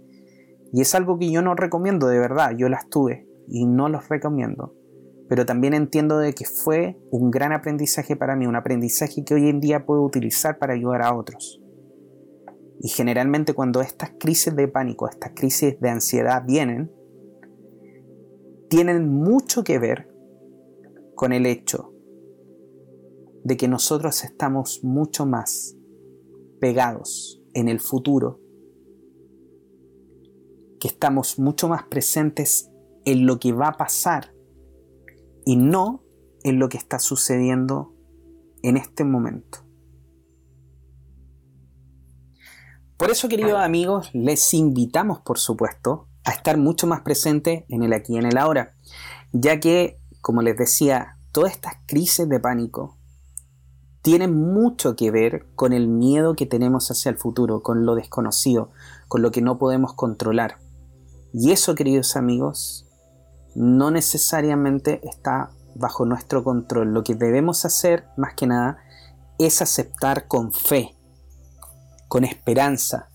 Y es algo que yo no recomiendo de verdad, yo las tuve y no los recomiendo. Pero también entiendo de que fue un gran aprendizaje para mí, un aprendizaje que hoy en día puedo utilizar para ayudar a otros. Y generalmente cuando estas crisis de pánico, estas crisis de ansiedad vienen, tienen mucho que ver con el hecho de que nosotros estamos mucho más pegados en el futuro, que estamos mucho más presentes en lo que va a pasar y no en lo que está sucediendo en este momento. Por eso, queridos amigos, les invitamos, por supuesto, a estar mucho más presentes en el aquí y en el ahora, ya que, como les decía, todas estas crisis de pánico tienen mucho que ver con el miedo que tenemos hacia el futuro, con lo desconocido, con lo que no podemos controlar. Y eso, queridos amigos, no necesariamente está bajo nuestro control. Lo que debemos hacer, más que nada, es aceptar con fe, con esperanza,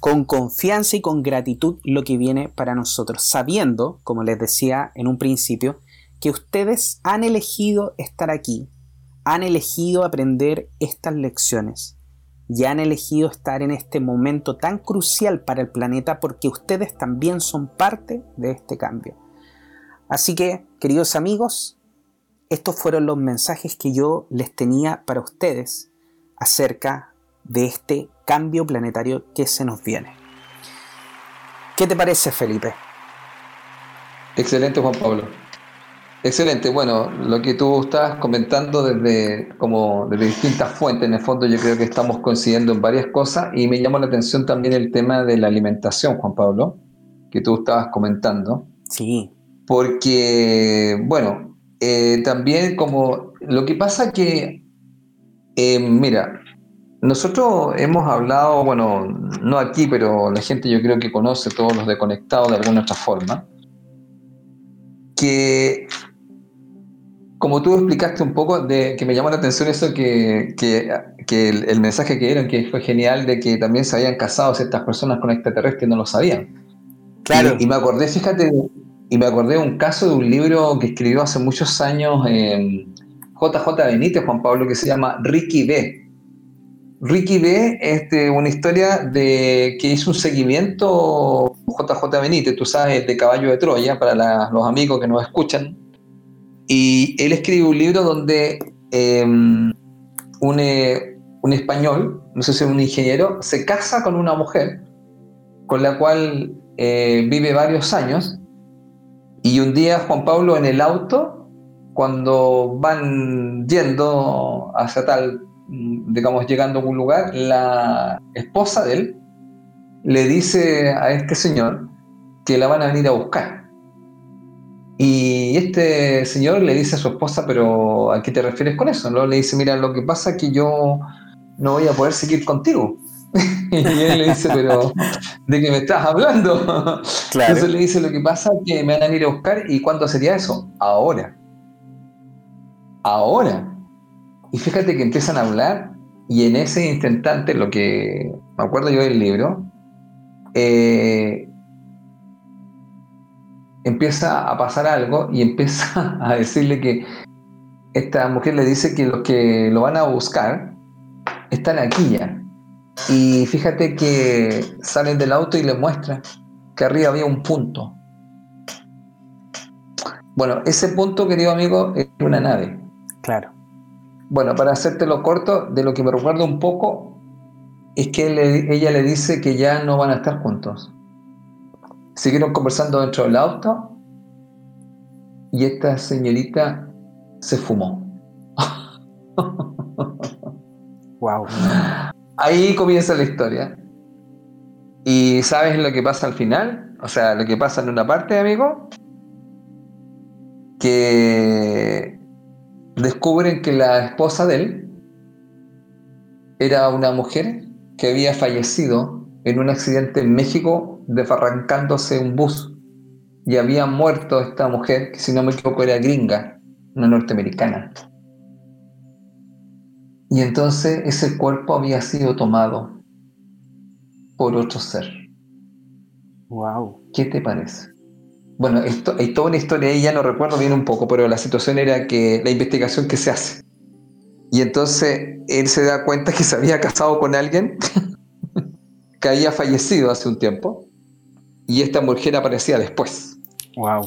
con confianza y con gratitud lo que viene para nosotros, sabiendo, como les decía en un principio, que ustedes han elegido estar aquí, han elegido aprender estas lecciones y han elegido estar en este momento tan crucial para el planeta porque ustedes también son parte de este cambio. Así que, queridos amigos, estos fueron los mensajes que yo les tenía para ustedes acerca de este cambio planetario que se nos viene. ¿Qué te parece, Felipe? Excelente, Juan Pablo. Excelente. Bueno, lo que tú estás comentando desde como desde distintas fuentes, en el fondo yo creo que estamos coincidiendo en varias cosas y me llama la atención también el tema de la alimentación, Juan Pablo, que tú estabas comentando. Sí. Porque, bueno, eh, también como lo que pasa que, eh, mira, nosotros hemos hablado, bueno, no aquí, pero la gente yo creo que conoce todos los de Conectados de alguna otra forma, que como tú explicaste un poco, de, que me llamó la atención eso que, el, mensaje que dieron, que fue genial, de que también se habían casado ciertas personas con extraterrestres y no lo sabían. Claro. Y, me acordé, fíjate, y me acordé un caso de un libro que escribió hace muchos años JJ Benítez, Juan Pablo, que se llama Ricky B Ricky B es una historia de que hizo un seguimiento JJ Benítez, tú sabes, de Caballo de Troya, para los amigos que nos escuchan. Y él escribe un libro donde em, eh, un, español, no sé si un ingeniero, se casa con una mujer con la cual eh, vive varios años. Y un día Juan Pablo en el auto, cuando van yendo hacia tal digamos, llegando a un lugar, la esposa de él le dice a este señor que la van a venir a buscar. Y este señor le dice a su esposa, pero ¿a qué te refieres con eso? ¿no? Le dice, mira, lo que pasa es que yo no voy a poder seguir contigo. y él le dice, pero ¿de qué me estás hablando? Entonces le dice, lo que pasa es que me van a venir a buscar y ¿cuándo sería eso? Ahora. Ahora. Y fíjate que empiezan a hablar y en ese instante, lo que me acuerdo yo del libro, eh, empieza a pasar algo y empieza a decirle que esta mujer le dice que los que lo van a buscar están aquí ya. Y fíjate que salen del auto y le muestra que arriba había un punto. Bueno, ese punto, querido amigo, es una nave. Claro. Bueno, para hacértelo corto, de lo que me recuerdo un poco, es que ella le dice que ya no van a estar juntos. Siguieron conversando dentro del auto y esta señorita se fumó. wow. Ahí comienza la historia. ¿Y sabes lo que pasa al final? O sea, lo que pasa en una parte, amigo, que descubren que la esposa de él era una mujer que había fallecido en un accidente en México desbarrancándose un bus y había muerto esta mujer, que si no me equivoco era gringa, una norteamericana. Y entonces ese cuerpo había sido tomado por otro ser. Wow. ¿Qué te parece? Bueno, esto, hay toda una historia ahí, ya no recuerdo bien un poco, pero la situación era que la investigación que se hace. Y entonces él se da cuenta que se había casado con alguien que había fallecido hace un tiempo y esta mujer aparecía después. Wow.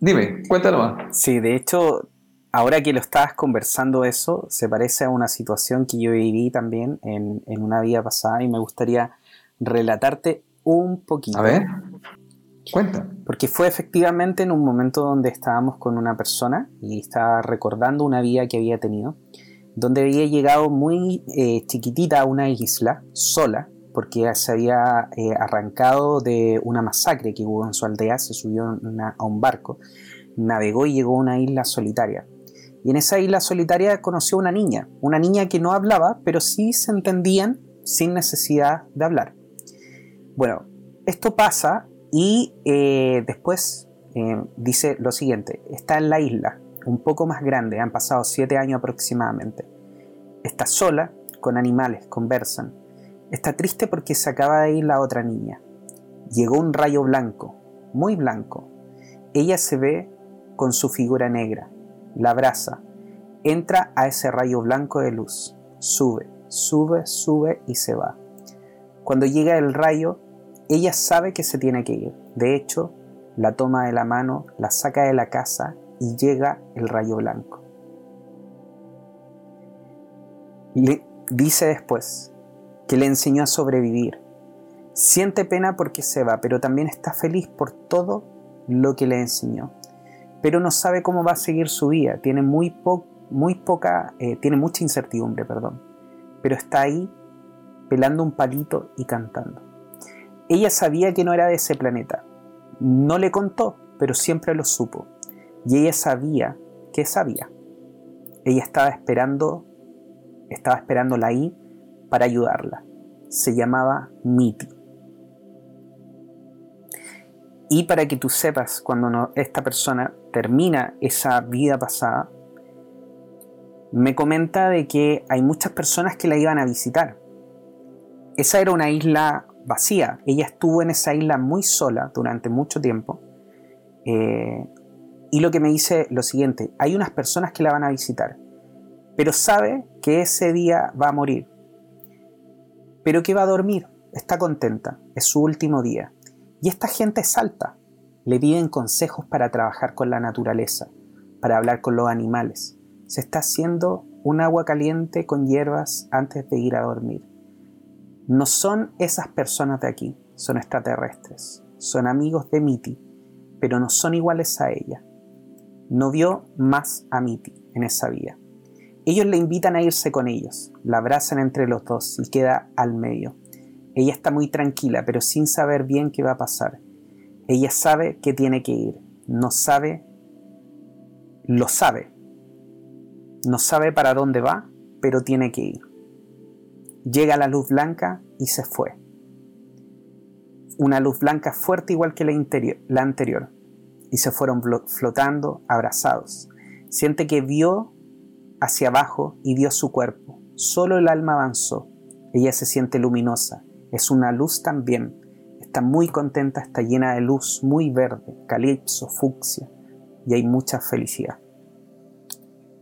Dime, cuéntalo más. Sí, de hecho, ahora que lo estabas conversando eso, se parece a una situación que yo viví también en, en una vida pasada y me gustaría relatarte un poquito. A ver, cuenta. Porque fue efectivamente en un momento donde estábamos con una persona y estaba recordando una vida que había tenido, donde había llegado muy eh, chiquitita a una isla, sola, porque se había eh, arrancado de una masacre que hubo en su aldea, se subió a un barco, navegó y llegó a una isla solitaria. Y en esa isla solitaria conoció a una niña, una niña que no hablaba, pero sí se entendían sin necesidad de hablar. Bueno, esto pasa y eh, después eh, dice lo siguiente, está en la isla, un poco más grande, han pasado siete años aproximadamente. Está sola, con animales, conversan, Está triste porque se acaba de ir la otra niña. Llegó un rayo blanco, muy blanco. Ella se ve con su figura negra, la abraza, entra a ese rayo blanco de luz, sube, sube, sube y se va. Cuando llega el rayo, ella sabe que se tiene que ir. De hecho, la toma de la mano, la saca de la casa y llega el rayo blanco. Le dice después, que le enseñó a sobrevivir. Siente pena porque se va, pero también está feliz por todo lo que le enseñó. Pero no sabe cómo va a seguir su vida, tiene muy, poca, eh, tiene mucha incertidumbre, perdón. Pero está ahí pelando un palito y cantando. Ella sabía que no era de ese planeta. No le contó, pero siempre lo supo. Y ella sabía que sabía. Ella estaba esperando, estaba esperándola ahí para ayudarla. Se llamaba Miti. Y para que tú sepas, cuando esta persona termina esa vida pasada, me comenta de que hay muchas personas que la iban a visitar. Esa era una isla vacía. Ella estuvo en esa isla muy sola durante mucho tiempo. Eh, y lo que me dice lo siguiente, hay unas personas que la van a visitar, pero sabe que ese día va a morir pero que va a dormir, está contenta, es su último día. Y esta gente salta, le piden consejos para trabajar con la naturaleza, para hablar con los animales. Se está haciendo un agua caliente con hierbas antes de ir a dormir. No son esas personas de aquí, son extraterrestres, son amigos de Miti, pero no son iguales a ella. No vio más a Miti en esa vida. Ellos le invitan a irse con ellos, la abrazan entre los dos y queda al medio. Ella está muy tranquila, pero sin saber bien qué va a pasar. Ella sabe que tiene que ir, no sabe, lo sabe. No sabe para dónde va, pero tiene que ir. Llega la luz blanca y se fue. Una luz blanca fuerte igual que la, anterior. Y se fueron flotando, abrazados. Siente que vio hacia abajo y vio su cuerpo. Solo el alma avanzó. Ella se siente luminosa. Es una luz también. Está muy contenta, está llena de luz, muy verde, calipso, fucsia. Y hay mucha felicidad.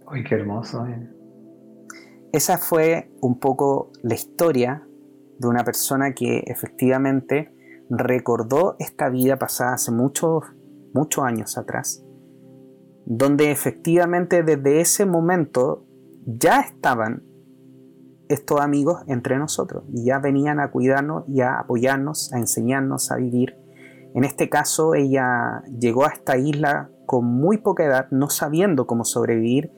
¡Ay, qué hermoso! Eh. Esa fue un poco la historia de una persona que efectivamente recordó esta vida pasada hace muchos, muchos años atrás donde efectivamente desde ese momento ya estaban estos amigos entre nosotros y ya venían a cuidarnos y a apoyarnos, a enseñarnos a vivir. En este caso, ella llegó a esta isla con muy poca edad, no sabiendo cómo sobrevivir,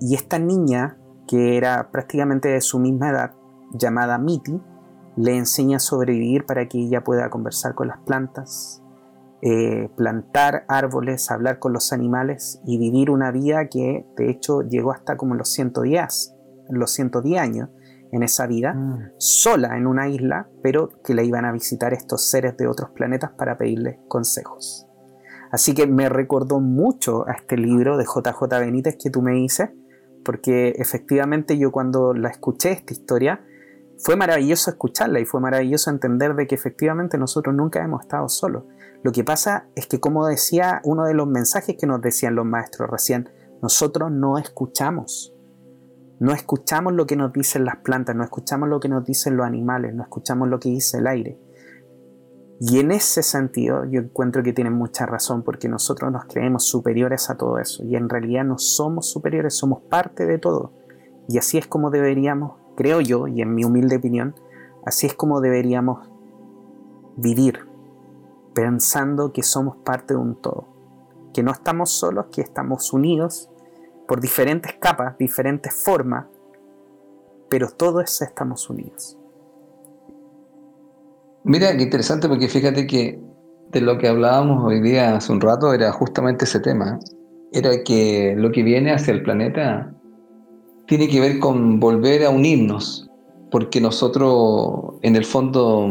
y esta niña, que era prácticamente de su misma edad, llamada Miti, le enseña a sobrevivir para que ella pueda conversar con las plantas, eh, plantar árboles, hablar con los animales y vivir una vida que de hecho llegó hasta como los 110 los 110 años en esa vida, mm. sola en una isla, pero que la iban a visitar estos seres de otros planetas para pedirles consejos. Así que me recordó mucho a este libro de JJ Benítez que tú me dices, porque efectivamente yo cuando la escuché esta historia, fue maravilloso escucharla y fue maravilloso entender de que efectivamente nosotros nunca hemos estado solos. Lo que pasa es que como decía uno de los mensajes que nos decían los maestros recién, nosotros no escuchamos. No escuchamos lo que nos dicen las plantas, no escuchamos lo que nos dicen los animales, no escuchamos lo que dice el aire. Y en ese sentido yo encuentro que tienen mucha razón porque nosotros nos creemos superiores a todo eso y en realidad no somos superiores, somos parte de todo. Y así es como deberíamos, creo yo, y en mi humilde opinión, así es como deberíamos vivir, pensando que somos parte de un todo, que no estamos solos, que estamos unidos por diferentes capas, diferentes formas, pero todos estamos unidos. Mira, qué interesante porque fíjate que de lo que hablábamos hoy día hace un rato era justamente ese tema. Era que lo que viene hacia el planeta tiene que ver con volver a unirnos, porque nosotros en el fondo,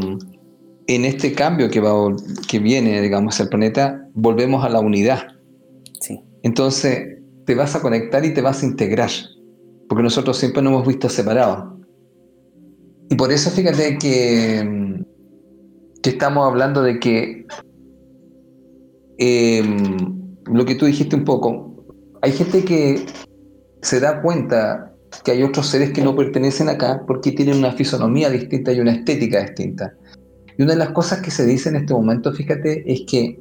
en este cambio que, va, que viene, digamos, hacia el planeta, volvemos a la unidad. Sí. Entonces te vas a conectar y te vas a integrar, porque nosotros siempre nos hemos visto separados. Y por eso fíjate que estamos hablando de que em, lo que tú dijiste un poco, hay gente que se da cuenta que hay otros seres que no pertenecen acá porque tienen una fisonomía distinta y una estética distinta. Y una de las cosas que se dice en este momento, fíjate, es que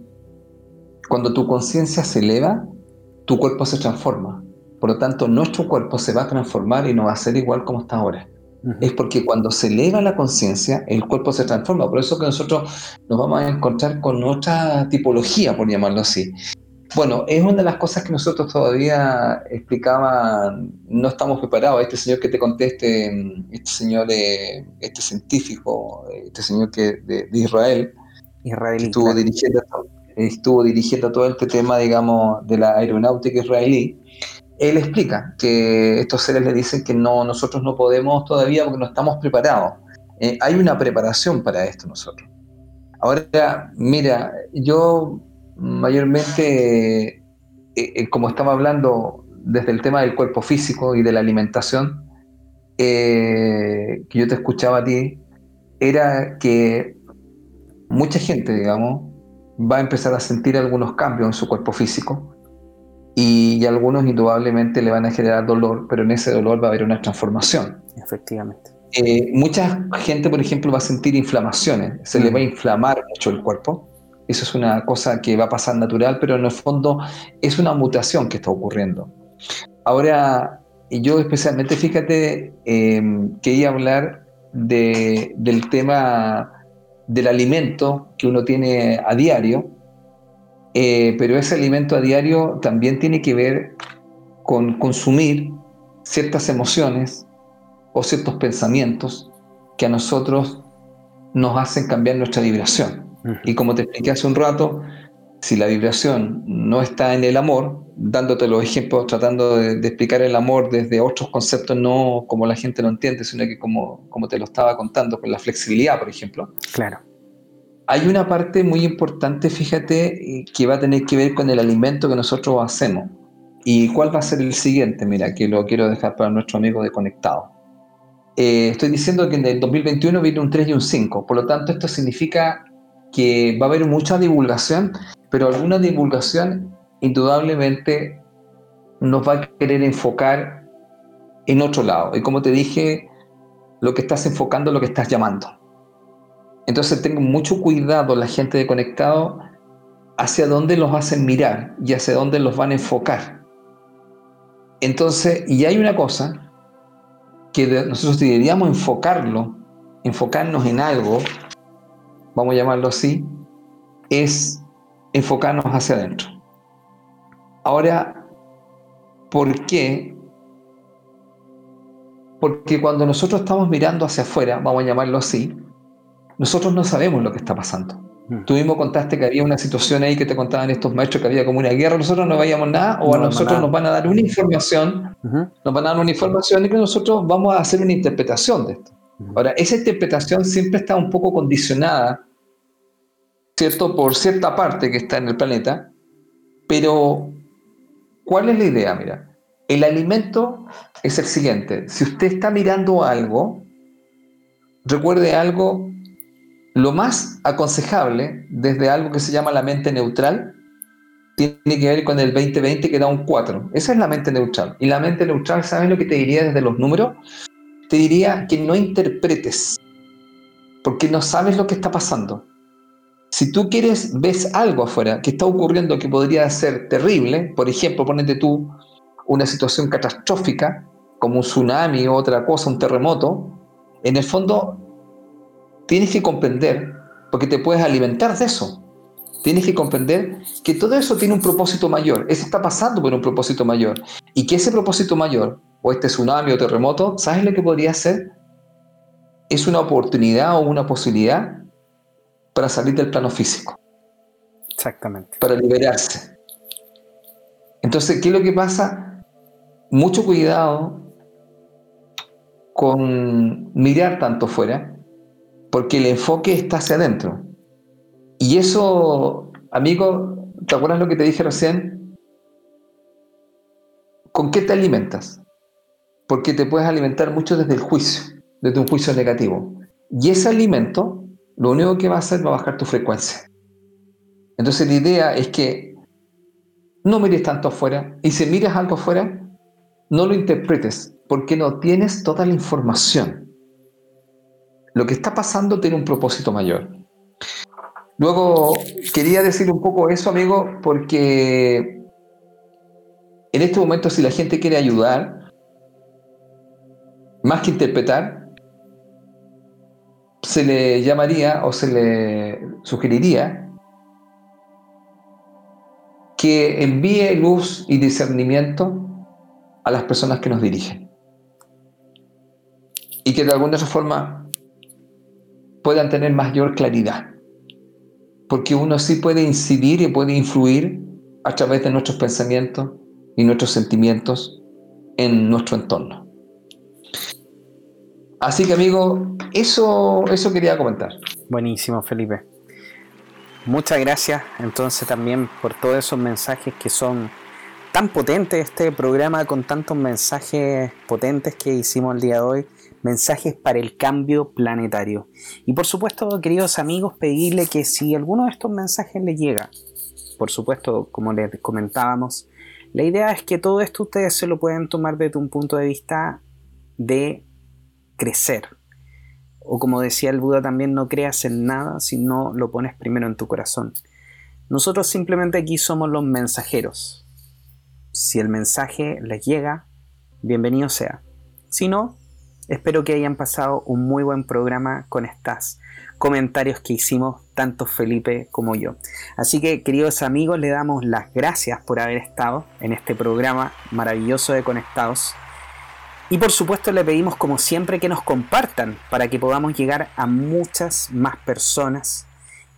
cuando tu conciencia se eleva, tu cuerpo se transforma. Por lo tanto, nuestro cuerpo se va a transformar y no va a ser igual como está ahora es porque cuando se eleva la conciencia, el cuerpo se transforma. Por eso que nosotros nos vamos a encontrar con otra tipología, por llamarlo así. Bueno, es una de las cosas que nosotros todavía explicaba, no estamos preparados. Este señor que te conteste, este señor, eh, este científico, este señor que de, Israel, estuvo, dirigiendo, estuvo dirigiendo todo este tema, digamos, de la aeronáutica israelí él explica que estos seres le dicen que no, nosotros no podemos todavía porque no estamos preparados. Eh, hay una preparación para esto nosotros. Ahora, mira, yo mayormente, eh, eh, como estamos hablando desde el tema del cuerpo físico y de la alimentación, que yo te escuchaba a ti, era que mucha gente, digamos, va a empezar a sentir algunos cambios en su cuerpo físico y, algunos indudablemente le van a generar dolor, pero en ese dolor va a haber una transformación. Efectivamente. Eh, mucha gente, por ejemplo, va a sentir inflamaciones, se le va a inflamar mucho el cuerpo. Eso es una cosa que va a pasar natural, pero en el fondo es una mutación que está ocurriendo. Ahora, yo especialmente, fíjate, eh, quería hablar de, del tema del alimento que uno tiene a diario, eh, pero ese alimento a diario también tiene que ver con consumir ciertas emociones o ciertos pensamientos que a nosotros nos hacen cambiar nuestra vibración. Y como te expliqué hace un rato, si la vibración no está en el amor, dándote los ejemplos, tratando de, explicar el amor desde otros conceptos, no como la gente lo entiende, sino que como, como te lo estaba contando, con la flexibilidad, por ejemplo. Claro hay una parte muy importante, fíjate, que va a tener que ver con el alimento que nosotros hacemos. ¿Y cuál va a ser el siguiente? Mira, que lo quiero dejar para nuestro amigo de Conectado. Eh, estoy diciendo que en el 2021 viene un 3 y un 5, por lo tanto esto significa que va a haber mucha divulgación, pero alguna divulgación indudablemente nos va a querer enfocar en otro lado. Y como te dije, lo que estás enfocando lo que estás llamando. Entonces tengo mucho cuidado la gente de conectado hacia dónde los hacen mirar y hacia dónde los van a enfocar. Entonces, y hay una cosa que nosotros deberíamos enfocarlo, enfocarnos en algo, vamos a llamarlo así, es enfocarnos hacia adentro. Ahora, ¿por qué? Porque cuando nosotros estamos mirando hacia afuera, vamos a llamarlo así, nosotros no sabemos lo que está pasando. Mm. Tú mismo contaste que había una situación ahí que te contaban estos maestros que había como una guerra, nosotros no veíamos nada, o a nosotros nos van a dar una información, nos van a dar una información y que nosotros vamos a hacer una interpretación de esto. Ahora, esa interpretación siempre está un poco condicionada, ¿cierto?, por cierta parte que está en el planeta, pero ¿cuál es la idea? Mira, el alimento es el siguiente, si usted está mirando algo, recuerde algo lo más aconsejable desde algo que se llama la mente neutral tiene que ver con el 2020 que da un 4. Esa es la mente neutral. Y la mente neutral, ¿sabes lo que te diría desde los números? Te diría que no interpretes, porque no sabes lo que está pasando. Si tú quieres, ves algo afuera que está ocurriendo que podría ser terrible, por ejemplo, ponete tú una situación catastrófica, como un tsunami o otra cosa, un terremoto, en el fondo tienes que comprender, porque te puedes alimentar de eso, tienes que comprender que todo eso tiene un propósito mayor, eso está pasando por un propósito mayor, y que ese propósito mayor, o este tsunami o terremoto, ¿sabes lo que podría ser? Es una oportunidad o una posibilidad para salir del plano físico. Exactamente. Para liberarse. Entonces, ¿qué es lo que pasa? Mucho cuidado con mirar tanto fuera, porque el enfoque está hacia adentro. Y eso, amigo, ¿te acuerdas lo que te dije recién? ¿Con qué te alimentas? Porque te puedes alimentar mucho desde el juicio, desde un juicio negativo. Y ese alimento, lo único que va a hacer va a bajar tu frecuencia. Entonces la idea es que no mires tanto afuera y si miras algo afuera, no lo interpretes porque no tienes toda la información lo que está pasando tiene un propósito mayor. Luego, quería decir un poco eso, amigo, porque en este momento si la gente quiere ayudar, más que interpretar, se le llamaría o se le sugeriría que envíe luz y discernimiento a las personas que nos dirigen. Y que de alguna otra forma puedan tener mayor claridad. Porque uno sí puede incidir y puede influir a través de nuestros pensamientos y nuestros sentimientos en nuestro entorno. Así que amigo, eso, eso quería comentar. Buenísimo, Felipe. Muchas gracias entonces también por todos esos mensajes que son tan potentes, este programa con tantos mensajes potentes que hicimos el día de hoy mensajes para el cambio planetario. Y por supuesto, queridos amigos, pedirle que si alguno de estos mensajes les llega, por supuesto, como les comentábamos, la idea es que todo esto ustedes se lo pueden tomar desde un punto de vista de crecer. O como decía el Buda también, no creas en nada si no lo pones primero en tu corazón. Nosotros simplemente aquí somos los mensajeros. Si el mensaje les llega, bienvenido sea. Si no, Espero que hayan pasado un muy buen programa con estos comentarios que hicimos tanto Felipe como yo. Así que queridos amigos, le damos las gracias por haber estado en este programa maravilloso de Conectados. Y por supuesto le pedimos como siempre que nos compartan para que podamos llegar a muchas más personas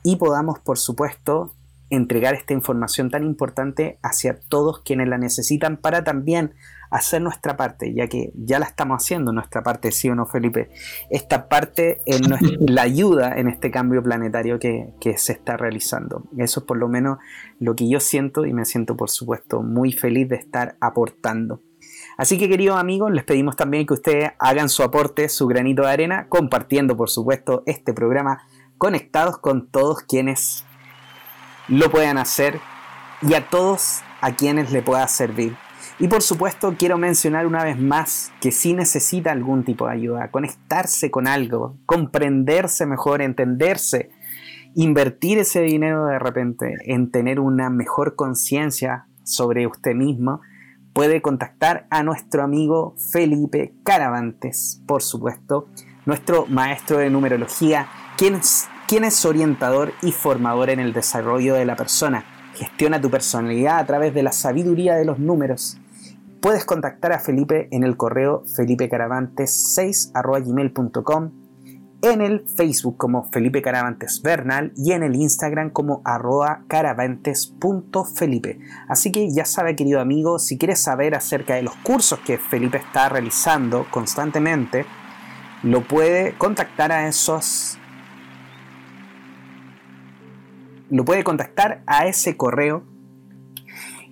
y podamos por supuesto entregar esta información tan importante hacia todos quienes la necesitan para también hacer nuestra parte, ya que ya la estamos haciendo nuestra parte, sí o no, Felipe. Esta parte en la ayuda en este cambio planetario que, que, se está realizando. Eso es por lo menos lo que yo siento y me siento, por supuesto, muy feliz de estar aportando. Así que, queridos amigos, les pedimos también que ustedes hagan su aporte, su granito de arena, compartiendo, por supuesto, este programa conectados con todos quienes lo puedan hacer y a todos a quienes le pueda servir. Y por supuesto quiero mencionar una vez más que si necesita algún tipo de ayuda, conectarse con algo, comprenderse mejor, entenderse, invertir ese dinero de repente en tener una mejor conciencia sobre usted mismo, puede contactar a nuestro amigo Felipe Caravantes, por supuesto, nuestro maestro de numerología, quien es, quien es orientador y formador en el desarrollo de la persona. Gestiona tu personalidad a través de la sabiduría de los números Puedes contactar a Felipe en el correo felipecaravantes6.gmail.com en el Facebook como Felipe Caravantes Bernal y en el Instagram como arroba caravantes.felipe. Así que ya sabe querido amigo, si quieres saber acerca de los cursos que Felipe está realizando constantemente, lo puede contactar a esos lo puede contactar a ese correo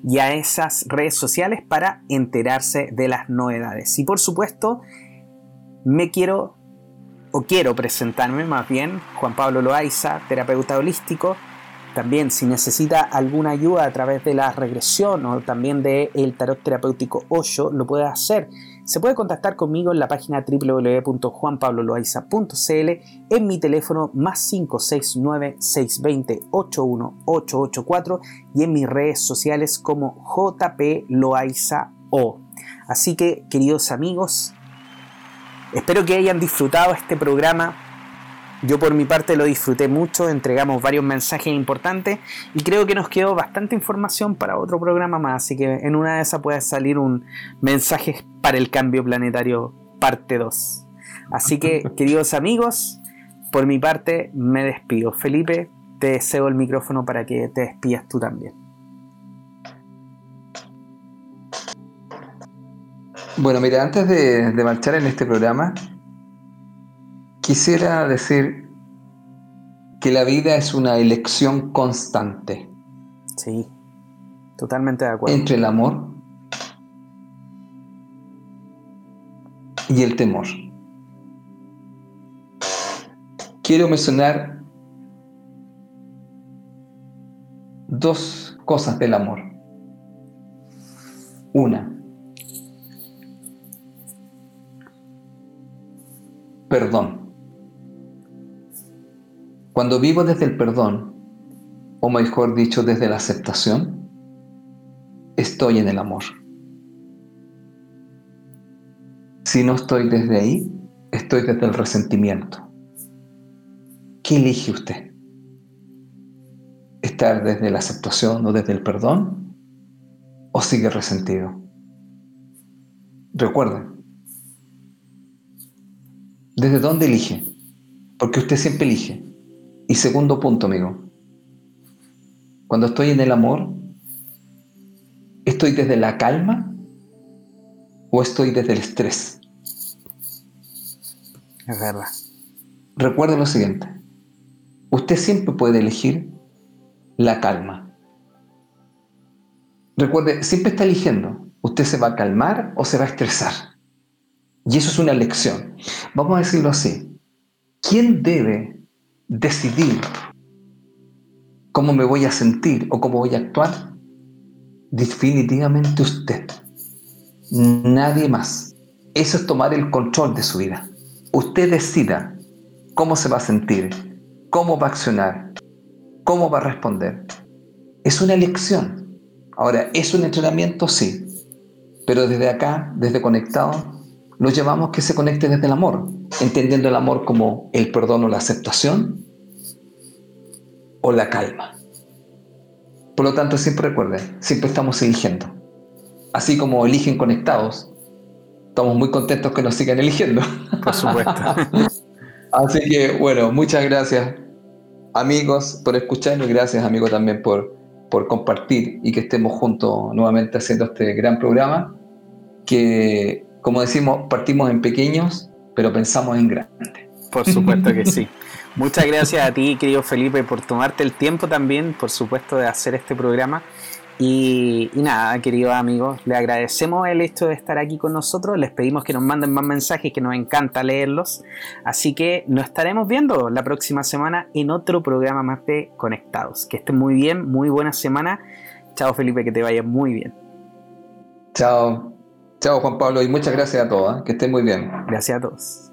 y a esas redes sociales para enterarse de las novedades. Y por supuesto, me quiero o quiero presentarme más bien, Juan Pablo Loaiza, terapeuta holístico. También si necesita alguna ayuda a través de la regresión o también del el tarot terapéutico Osho, lo puede hacer. Se puede contactar conmigo en la página www.juanpabloloaiza.cl en mi teléfono más 569-620-81884 y en mis redes sociales como JP Loaiza O. Así que, queridos amigos, espero que hayan disfrutado este programa yo por mi parte lo disfruté mucho, entregamos varios mensajes importantes y creo que nos quedó bastante información para otro programa más, así que en una de esas puede salir un mensaje para el cambio planetario parte 2. Así que, queridos amigos, por mi parte me despido. Felipe, te deseo el micrófono para que te despidas tú también. Bueno, mira, antes de, de marchar en este programa, Quisiera decir que la vida es una elección constante. Sí, totalmente de acuerdo. Entre el amor y el temor. Quiero mencionar dos cosas del amor. Una, perdón. Cuando vivo desde el perdón, o mejor dicho, desde la aceptación, estoy en el amor. Si no estoy desde ahí, estoy desde el resentimiento. ¿Qué elige usted? ¿Estar desde la aceptación o desde el perdón? ¿O sigue resentido? Recuerden, ¿desde dónde elige? Porque usted siempre elige. Y segundo punto, amigo. Cuando estoy en el amor, ¿estoy desde la calma o estoy desde el estrés? Es verdad. Recuerde lo siguiente. Usted siempre puede elegir la calma. Recuerde, siempre está eligiendo. ¿Usted se va a calmar o se va a estresar? Y eso es una elección. Vamos a decirlo así. ¿Quién debe decidir cómo me voy a sentir o cómo voy a actuar, definitivamente usted. Nadie más. Eso es tomar el control de su vida. Usted decida cómo se va a sentir, cómo va a accionar, cómo va a responder. Es una elección. Ahora, ¿es un entrenamiento? Sí. Pero desde acá, desde conectado, lo llamamos que se conecte desde el amor, entendiendo el amor como el perdón o la aceptación o la calma. Por lo tanto, siempre recuerden, siempre estamos eligiendo. Así como eligen conectados, estamos muy contentos que nos sigan eligiendo. Por supuesto. Así que, bueno, muchas gracias amigos por escucharnos y gracias amigos también por, por compartir y que estemos juntos nuevamente haciendo este gran programa que como decimos, partimos en pequeños, pero pensamos en grande. Por supuesto que sí. Muchas gracias a ti, querido Felipe, por tomarte el tiempo también, por supuesto, de hacer este programa. Y, nada, queridos amigos, le agradecemos el hecho de estar aquí con nosotros. Les pedimos que nos manden más mensajes, que nos encanta leerlos. Así que nos estaremos viendo la próxima semana en otro programa más de Conectados. Que estén muy bien, muy buena semana. Chao, Felipe, que te vaya muy bien. Chao. Chao Juan Pablo y muchas gracias a todos. ¿eh? Que estén muy bien. Gracias a todos.